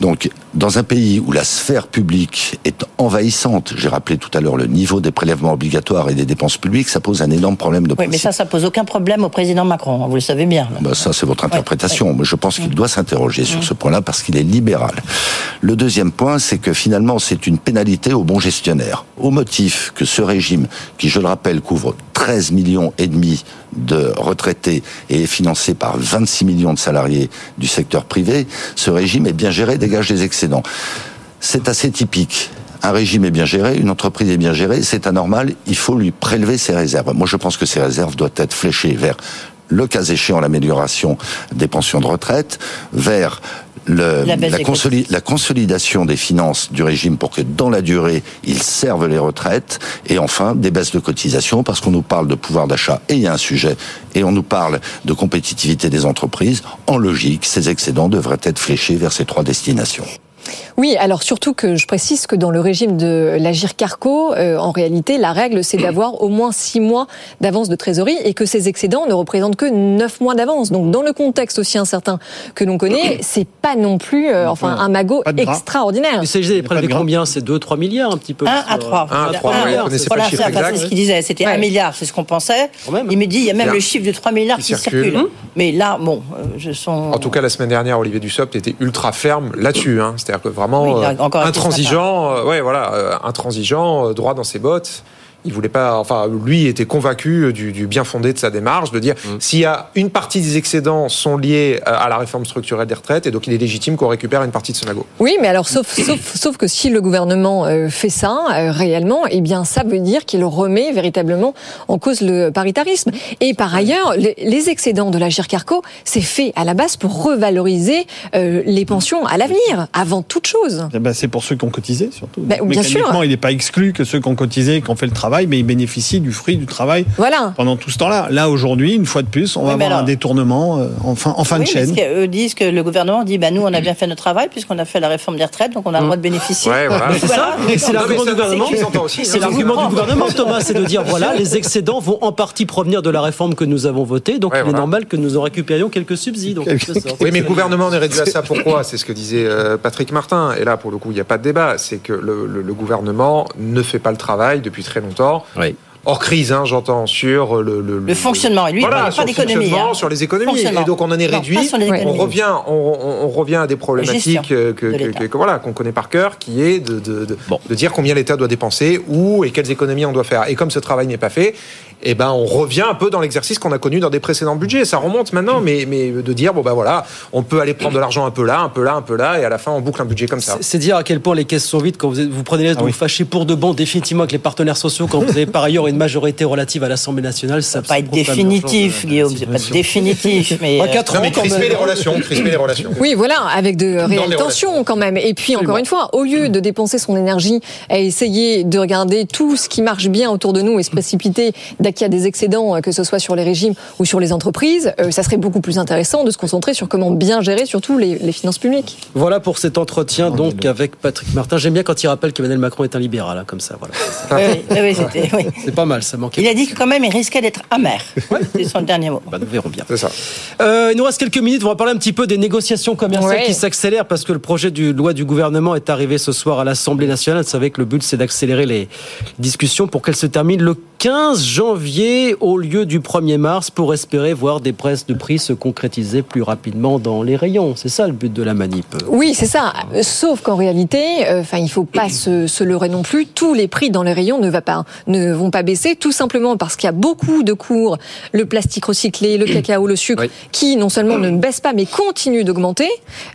Donc, dans un pays où la sphère publique est envahissante, j'ai rappelé tout à l'heure le niveau des prélèvements obligatoires et des dépenses publiques, ça pose un énorme problème de Oui, mais ça, ça pose aucun problème au président Macron, hein, vous le savez bien. Bah, ça, c'est votre interprétation. Mais je pense qu'il doit s'interroger sur ce point-là parce qu'il est libéral. Le deuxième point, c'est que finalement, c'est une pénalité aux bons gestionnaires. Au motif que ce régime, qui, je le rappelle, couvre 13 millions et demi de retraités et est financé par 26 millions de salariés du secteur privé, ce régime est bien géré, dégage des C'est assez typique. Un régime est bien géré, une entreprise est bien gérée, c'est anormal, il faut lui prélever ses réserves. Moi, je pense que ces réserves doivent être fléchées vers le cas échéant l'amélioration des pensions de retraite, vers le- La la, des consoli- la consolidation des finances du régime pour que dans la durée, ils servent les retraites, et enfin des baisses de cotisations, parce qu'on nous parle de pouvoir d'achat, et il y a un sujet, et on nous parle de compétitivité des entreprises. En logique, ces excédents devraient être fléchés vers ces trois destinations. Oui, alors surtout que je précise que dans le régime de l'Agir Carco, euh, en réalité, la règle, c'est d'avoir au moins six mois d'avance de trésorerie et que ces excédents ne représentent que neuf mois d'avance. Donc, dans le contexte aussi incertain que l'on connaît, c'est pas non plus, euh, enfin, un magot de extraordinaire. Le CGD est prélevé combien? C'est 2-3 milliards, un petit peu 1 à 3. 1 à 3, ouais, vous connaissez pas voilà, c'est c'est ce qu'il disait. C'était 1 milliard, c'est ce qu'on pensait. Il me dit, il y a même le chiffre de 3 milliards Qui qui, circule. Mais là, bon, euh, je sens. En tout cas, la semaine dernière, Olivier Dussopt était ultra ferme là-dessus. Hein. C'est-à-dire que vraiment Oui, euh, intransigeant, euh, ouais, voilà, intransigeant, droit dans ses bottes. Il voulait pas, enfin, lui était convaincu du, du bien fondé de sa démarche, de dire s'il y a une partie des excédents sont liés euh, à la réforme structurelle des retraites, et donc il est légitime qu'on récupère une partie de ce magot. Oui, mais alors sauf, sauf, sauf que si le gouvernement euh, fait ça euh, réellement, eh bien ça veut dire qu'il remet véritablement en cause le paritarisme. Et par ailleurs, les, les excédents de la Carco, c'est fait à la base pour revaloriser euh, les pensions à l'avenir, avant toute chose. Eh ben, c'est pour ceux qui ont cotisé, surtout. Ben, bien sûr. il n'est pas exclu que ceux qui ont cotisé, qui ont fait le travail, mais ils bénéficient du fruit du travail Voilà. pendant tout ce temps-là. Là, aujourd'hui, une fois de plus, on va Oui, avoir un détournement euh, en fin, en fin Oui, de chaîne. ce qu'eux disent que le gouvernement dit bah, nous, on a bien fait notre travail, puisqu'on a fait la réforme des retraites, donc on a le droit de bénéficier. Ouais, voilà. Mais c'est ça, et c'est Non, l'argument du gouvernement. c'est l'argument du Thomas, c'est de dire voilà, les excédents vont en partie provenir de la réforme que nous avons votée, donc Ouais, il est normal que nous en récupérions quelques subsides. Oui, mais le gouvernement est réduit à ça. Pourquoi? C'est ce que disait euh, Patrick Martin. Et là, pour le coup, il n'y a pas de débat. C'est que le, le- le gouvernement ne fait pas le travail depuis très longtemps d'accord oui hors crise, hein, j'entends, sur le, le, le fonctionnement. Et lui, voilà, il sur pas le d'économie. fonctionnement, Hein. sur les économies. Et donc on en est réduit. on revient, on, on- on revient à des problématiques gestion que, que- de que- l'État. que- voilà, qu'on connaît par cœur, qui est de, de, de, de dire combien l'État doit dépenser, où et quelles économies on doit faire. Et comme ce travail n'est pas fait, eh ben on revient un peu dans l'exercice qu'on a connu dans des précédents budgets. Ça remonte maintenant, mais, mais de dire bon ben voilà, on peut aller prendre de l'argent un peu là, un peu là, un peu là, et à la fin on boucle un budget comme ça. C'est- dire à quel point les caisses sont vides quand vous, êtes- vous prenez les lettres, Ah vous oui. vous fâchez pour de bon définitivement avec les partenaires sociaux quand vous avez par ailleurs une majorité relative à l'Assemblée nationale. Ça pas être définitif, Guillaume, c'est pas définitif, mais. Ans, crisper même. les relations, crisper les relations. Oui, voilà, avec de réelles les tensions quand même. Et puis, encore une fois, au lieu de dépenser son énergie à essayer de regarder tout ce qui marche bien autour de nous et se précipiter dès qu'il y a des excédents, euh, que ce soit sur les régimes ou sur les entreprises, euh, ça serait beaucoup plus intéressant de se concentrer sur comment bien gérer surtout les, les finances publiques. Voilà pour cet entretien donc avec Patrick Martin. J'aime bien quand il rappelle qu'Emmanuel Macron est un libéral, hein, comme ça. Voilà. Oui, oui, oui, c'était- oui. C'est pas mal, ça manquait. Il a dit que quand même, il risquait d'être amer. C'est son dernier mot. Bah, nous verrons bien. C'est ça. Euh, il nous reste quelques minutes. On va parler un petit peu des négociations commerciales Ouais. qui s'accélèrent parce que le projet de loi du gouvernement est arrivé ce soir à l'Assemblée nationale. Vous savez que le but, c'est d'accélérer les discussions pour qu'elles se terminent le 15 janvier au lieu du 1er mars pour espérer voir des presses de prix se concrétiser plus rapidement dans les rayons. C'est ça le but de la manip. Oui, c'est ça. Sauf qu'en réalité, euh, enfin, il faut pas se, se leurrer non plus. Tous les prix dans les rayons ne, va pas, ne vont pas baisser, tout simplement parce qu'il y a beaucoup de cours, le plastique recyclé, le cacao, le sucre, qui non seulement ne baissent pas, mais continuent d'augmenter.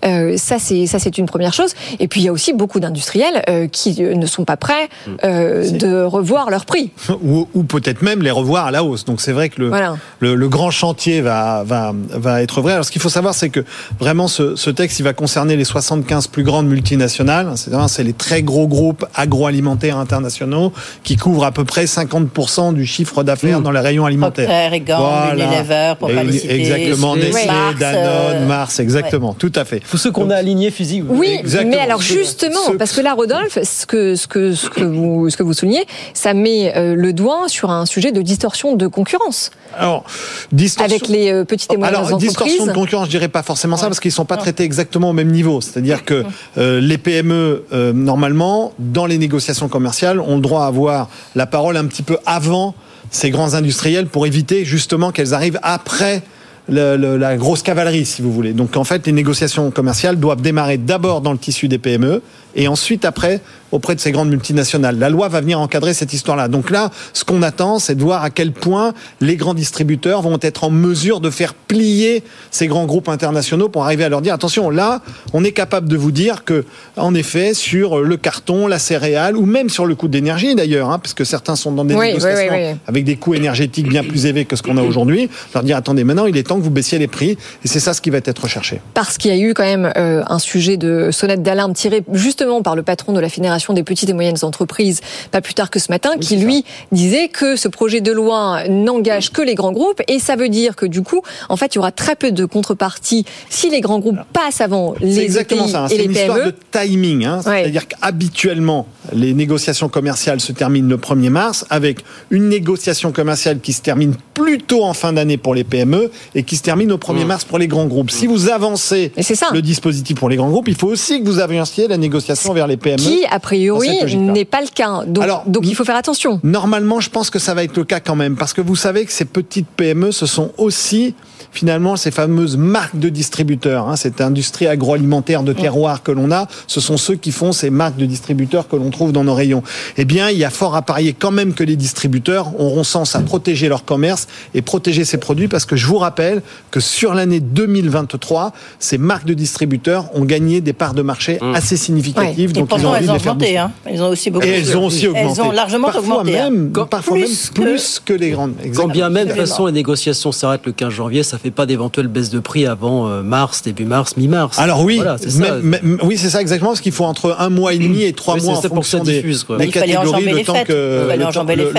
Euh, ça, c'est ça, c'est une première chose. Et puis il y a aussi beaucoup d'industriels euh, qui euh, ne sont pas prêts euh, de revoir leurs prix. ou, ou peut-être même les revoir à la hausse. Donc c'est vrai que le, Voilà. le, le grand chantier va, va, va être vrai. Alors ce qu'il faut savoir, c'est que vraiment ce, ce texte, il va concerner les 75 plus grandes multinationales. C'est-à-dire, C'est les très gros groupes agroalimentaires internationaux qui couvrent à peu près 50% du chiffre d'affaires dans les rayons alimentaires. Procter Gamble, Unilever, pour pas. Exactement. Nestlé, Mars, Danone, euh, Mars, exactement, tout à fait. Tous ceux qu'on a alignés physiques. Oui, Exactement. mais alors justement, parce que là, Rodolphe, ce que, ce que, ce que, vous, ce que vous soulignez, ça met euh, le doigt sur un sujet de distorsion de concurrence. Alors, distorsion... Avec les euh, petites et moyennes Alors, entreprises. distorsion de concurrence, je dirais pas forcément ça, parce qu'ils sont pas traités exactement au même niveau. C'est-à-dire que euh, les PME, euh, normalement, dans les négociations commerciales, ont le droit à avoir la parole un petit peu avant ces grands industriels pour éviter justement qu'elles arrivent après le- le- la grosse cavalerie, si vous voulez. Donc, en fait, les négociations commerciales doivent démarrer d'abord dans le tissu des PME et ensuite, après, auprès de ces grandes multinationales. La loi va venir encadrer cette histoire-là. Donc là, ce qu'on attend, c'est de voir à quel point les grands distributeurs vont être en mesure de faire plier ces grands groupes internationaux pour arriver à leur dire attention, là, on est capable de vous dire que, en effet, sur le carton, la céréale, ou même sur le coût d'énergie d'ailleurs, hein, parce que certains sont dans des Oui, négociations oui, oui, oui. avec des coûts énergétiques bien plus élevés que ce qu'on a aujourd'hui, leur dire attendez, maintenant, il est temps que vous baissiez les prix, et c'est ça ce qui va être recherché. Parce qu'il y a eu quand même euh, un sujet de sonnette d'alarme tiré justement par le patron de la Fédération des petites et moyennes entreprises, pas plus tard que ce matin, qui lui disait que ce projet de loi n'engage que les grands groupes et ça veut dire que du coup, en fait, il y aura très peu de contrepartie si les grands groupes passent avant C'est les exactement ETI ça. hein. et C'est les une histoire PME. de timing. hein. C'est-à-dire qu'habituellement, les négociations commerciales se terminent le 1er mars avec une négociation commerciale qui se termine plutôt en fin d'année pour les PME et qui se termine au 1er mars pour les grands groupes. Si vous avancez le dispositif pour les grands groupes, il faut aussi que vous avanciez la négociation vers les PME. Qui, a priori, n'est pas le cas. Donc, donc il faut faire attention. Normalement, je pense que ça va être le cas quand même, parce que vous savez que ces petites PME, ce sont aussi finalement ces fameuses marques de distributeurs, hein, cette industrie agroalimentaire de terroir que l'on a, ce sont ceux qui font ces marques de distributeurs que l'on trouve dans nos rayons. Eh bien, il y a fort à parier quand même que les distributeurs auront sens à protéger leur commerce et protéger ces produits, parce que je vous rappelle que sur l'année 2023, ces marques de distributeurs ont gagné des parts de marché assez significatives. Et donc ils ont pourtant, envie elles de ont les augmenté. Hein. Elles ont aussi beaucoup. Et elles ont aussi augmenté. Elles ont largement parfois augmenté. hein. Même, parfois même Plus plus que les grandes. Quand bien même, de toute façon, les négociations s'arrêtent le 15 janvier, ça fait pas d'éventuelles baisses de prix avant euh, mars, début mars, mi-mars. Alors oui, Voilà, c'est ça. oui, c'est ça exactement, parce qu'il faut entre un mois et demi et trois Oui, mois en ça pour que ça fonction des, diffuse, quoi. des Il fallait catégories, le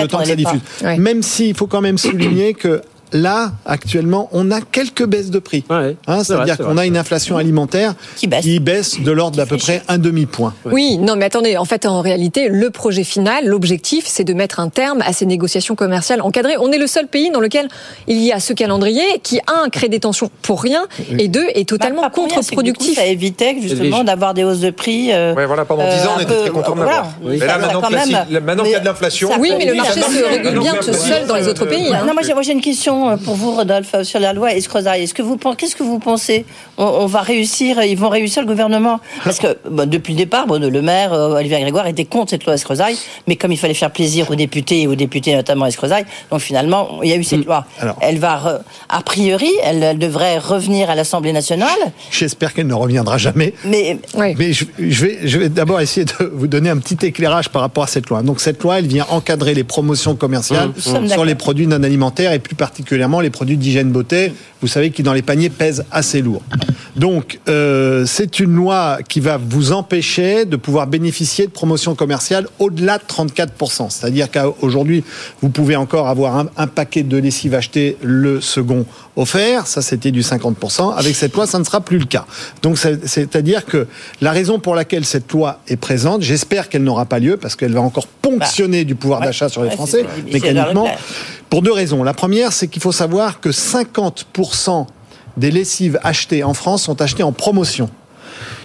temps que, ça diffuse. Même s'il faut quand même souligner que là, actuellement, on a quelques baisses de prix. Ouais, Hein, C'est-à-dire c'est qu'on a une inflation alimentaire Qui baisse. de l'ordre d'à peu près un demi-point. Oui, non, mais attendez, en fait, en réalité, le projet final, l'objectif, c'est de mettre un terme à ces négociations commerciales encadrées. On est le seul pays dans lequel il y a ce calendrier qui, un, crée des tensions pour rien, et deux, est totalement Bah, contre-productif. Ça évitait justement d'avoir des hausses de prix. euh, Ouais, voilà, pendant 10 ans, on un était peu- très contents de l'avoir. Mais là, maintenant, qu'il y a de l'inflation. Oui, mais le marché se régule bien tout seul dans les autres pays. hein. Non, moi, j'ai une question euh, pour vous, Rodolphe, euh, sur la loi Escrozaille. Est-ce que vous pensez, qu'est-ce que vous pensez? On, on va réussir, ils vont réussir le gouvernement? Parce que depuis le départ, bon, le maire euh, Olivier Grégoire était contre cette loi Escrozaille, mais comme il fallait faire plaisir aux députés et aux députés notamment Escrozaille, donc finalement il y a eu cette loi. Alors. Elle va, re- a priori, elle, elle devrait revenir à l'Assemblée nationale. J'espère qu'elle ne reviendra jamais. Mais Mais je, je vais, je vais d'abord essayer de vous donner un petit éclairage par rapport à cette loi. Donc cette loi, elle vient encadrer les promotions commerciales sur les produits non alimentaires et plus particulièrement les produits d'hygiène beauté. Vous savez qui dans les paniers pèsent assez lourd. Donc euh, c'est une loi qui va vous empêcher de pouvoir bénéficier de promotions commerciales au-delà de 34%. C'est-à-dire qu'aujourd'hui, vous pouvez encore avoir un, un paquet de lessive acheté, le second offert. Ça, c'était du 50%. Avec cette loi, ça ne sera plus le cas. Donc c'est- c'est-à-dire que la raison pour laquelle cette loi est présente, j'espère qu'elle n'aura pas lieu parce qu'elle va encore ponctionner du pouvoir d'achat sur les Ouais, Français mécaniquement. Pour deux raisons. La première, c'est qu'il faut savoir que 50% des lessives achetées en France sont achetées en promotion.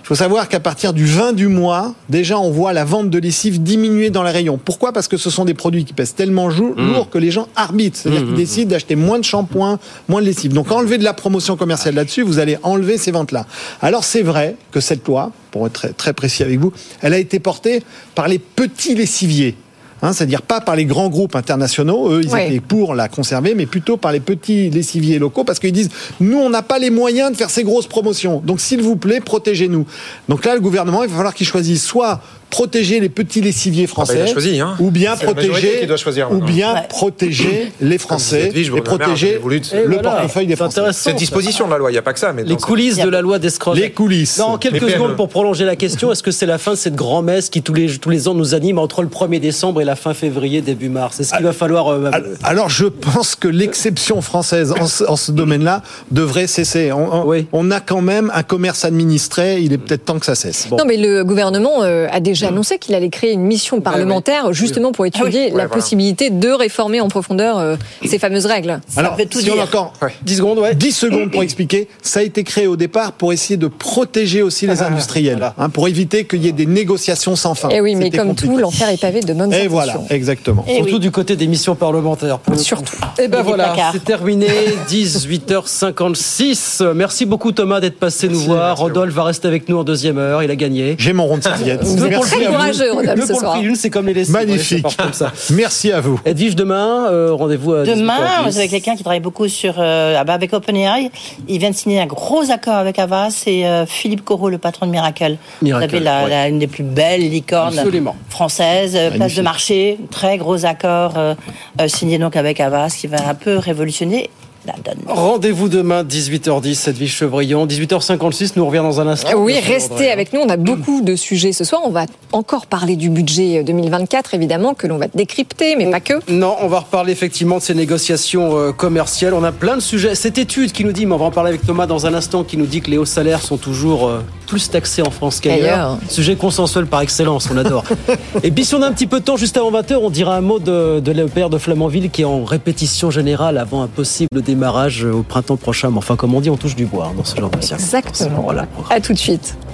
Il faut savoir qu'à partir du 20 du mois, déjà, on voit la vente de lessive diminuer dans les rayons. Pourquoi? Parce que ce sont des produits qui pèsent tellement jou- lourd que les gens arbitrent. C'est-à-dire qu'ils décident d'acheter moins de shampoing, moins de lessive. Donc, enlever de la promotion commerciale là-dessus, vous allez enlever ces ventes-là. Alors, c'est vrai que cette loi, pour être très, très précis avec vous, elle a été portée par les petits lessiviers. Hein, c'est-à-dire pas par les grands groupes internationaux, eux ils étaient pour la conserver, mais plutôt par les petits lessiviers locaux, parce qu'ils disent nous on n'a pas les moyens de faire ces grosses promotions, donc s'il vous plaît protégez-nous. Donc là le gouvernement il va falloir qu'il choisisse soit protéger les petits lessiviers Ah bah, français, il a choisi, hein. ou bien protéger, qui doit choisir, ou bien Ouais. protéger les Français Edwige et protéger Et le voilà. portefeuille des Français. C'est disposition de la loi, il n'y a pas que ça. Mais Les coulisses de la loi d'escroquerie. Les coulisses. Non, quelques Les PME. secondes pour prolonger la question. Est-ce que c'est la fin de cette grand-messe qui tous les, tous les ans nous anime entre le 1er décembre et la fin février, début mars? Est-ce qu'il va falloir... euh, Al- Alors, je pense que l'exception française en ce, en ce domaine-là devrait cesser. On, on- Oui. on a quand même un commerce administré, il est peut-être temps que ça cesse. Non, mais le gouvernement euh, a déjà annoncé qu'il allait créer une mission parlementaire justement pour étudier Ouais, la possibilité de réformer en profondeur euh, ces fameuses règles. Alors, veut tout si on dire. a encore Ouais. 10 secondes, ouais. 10 secondes pour expliquer, ça a été créé au départ pour essayer de protéger aussi les industriels, Voilà. hein, pour éviter qu'il y ait des négociations sans fin. Et Eh oui, mais comme compliqué. tout, l'enfer est pavé de bonnes Et voilà, exactement. Eh Surtout oui. du côté des missions parlementaires. Surtout. Et ben Et des voilà, c'est terminé. 18h56. Merci beaucoup Thomas d'être passé nous voir. Rodolphe va rester avec nous en deuxième heure. Il a gagné. J'ai mon rond de serviette. Très à vous. courageux, Rodolphe, ce soir. c'est comme les lessives. Magnifique. Comme ça. Merci à vous. Edwige, demain, euh, rendez-vous à Demain, 18h10. vous avez quelqu'un qui travaille beaucoup sur euh, ah bah, avec OpenAI. Il vient de signer un gros accord avec Avas. C'est euh, Philippe Corot, le patron de Miracle. Miracle, vous savez, la, ouais. la- une des plus belles licornes Absolument. françaises, euh, place de marché, très gros accord euh, euh, signé donc avec Avas qui va un peu révolutionner Rendez-vous demain, 18h10, Edwige Chevrillon. 18h56, nous revient dans un instant. Oui, restez avec nous. On a beaucoup de sujets ce soir. On va encore parler du budget 2024, évidemment, que l'on va décrypter, mais pas que. Non, on va reparler effectivement de ces négociations euh, commerciales. On a plein de sujets. Cette étude qui nous dit, mais on va en parler avec Thomas dans un instant, qui nous dit que les hauts salaires sont toujours euh, plus taxés en France qu'ailleurs. Ailleurs. Sujet consensuel par excellence, on adore. Et puis si on a un petit peu de temps, juste avant 20h, on dira un mot de, de l'EPR de Flamanville qui est en répétition générale avant un possible démarrage au printemps prochain. Mais enfin, comme on dit, on touche du bois hein, dans ce genre de circonstances. Exactement. Voilà. À tout de suite.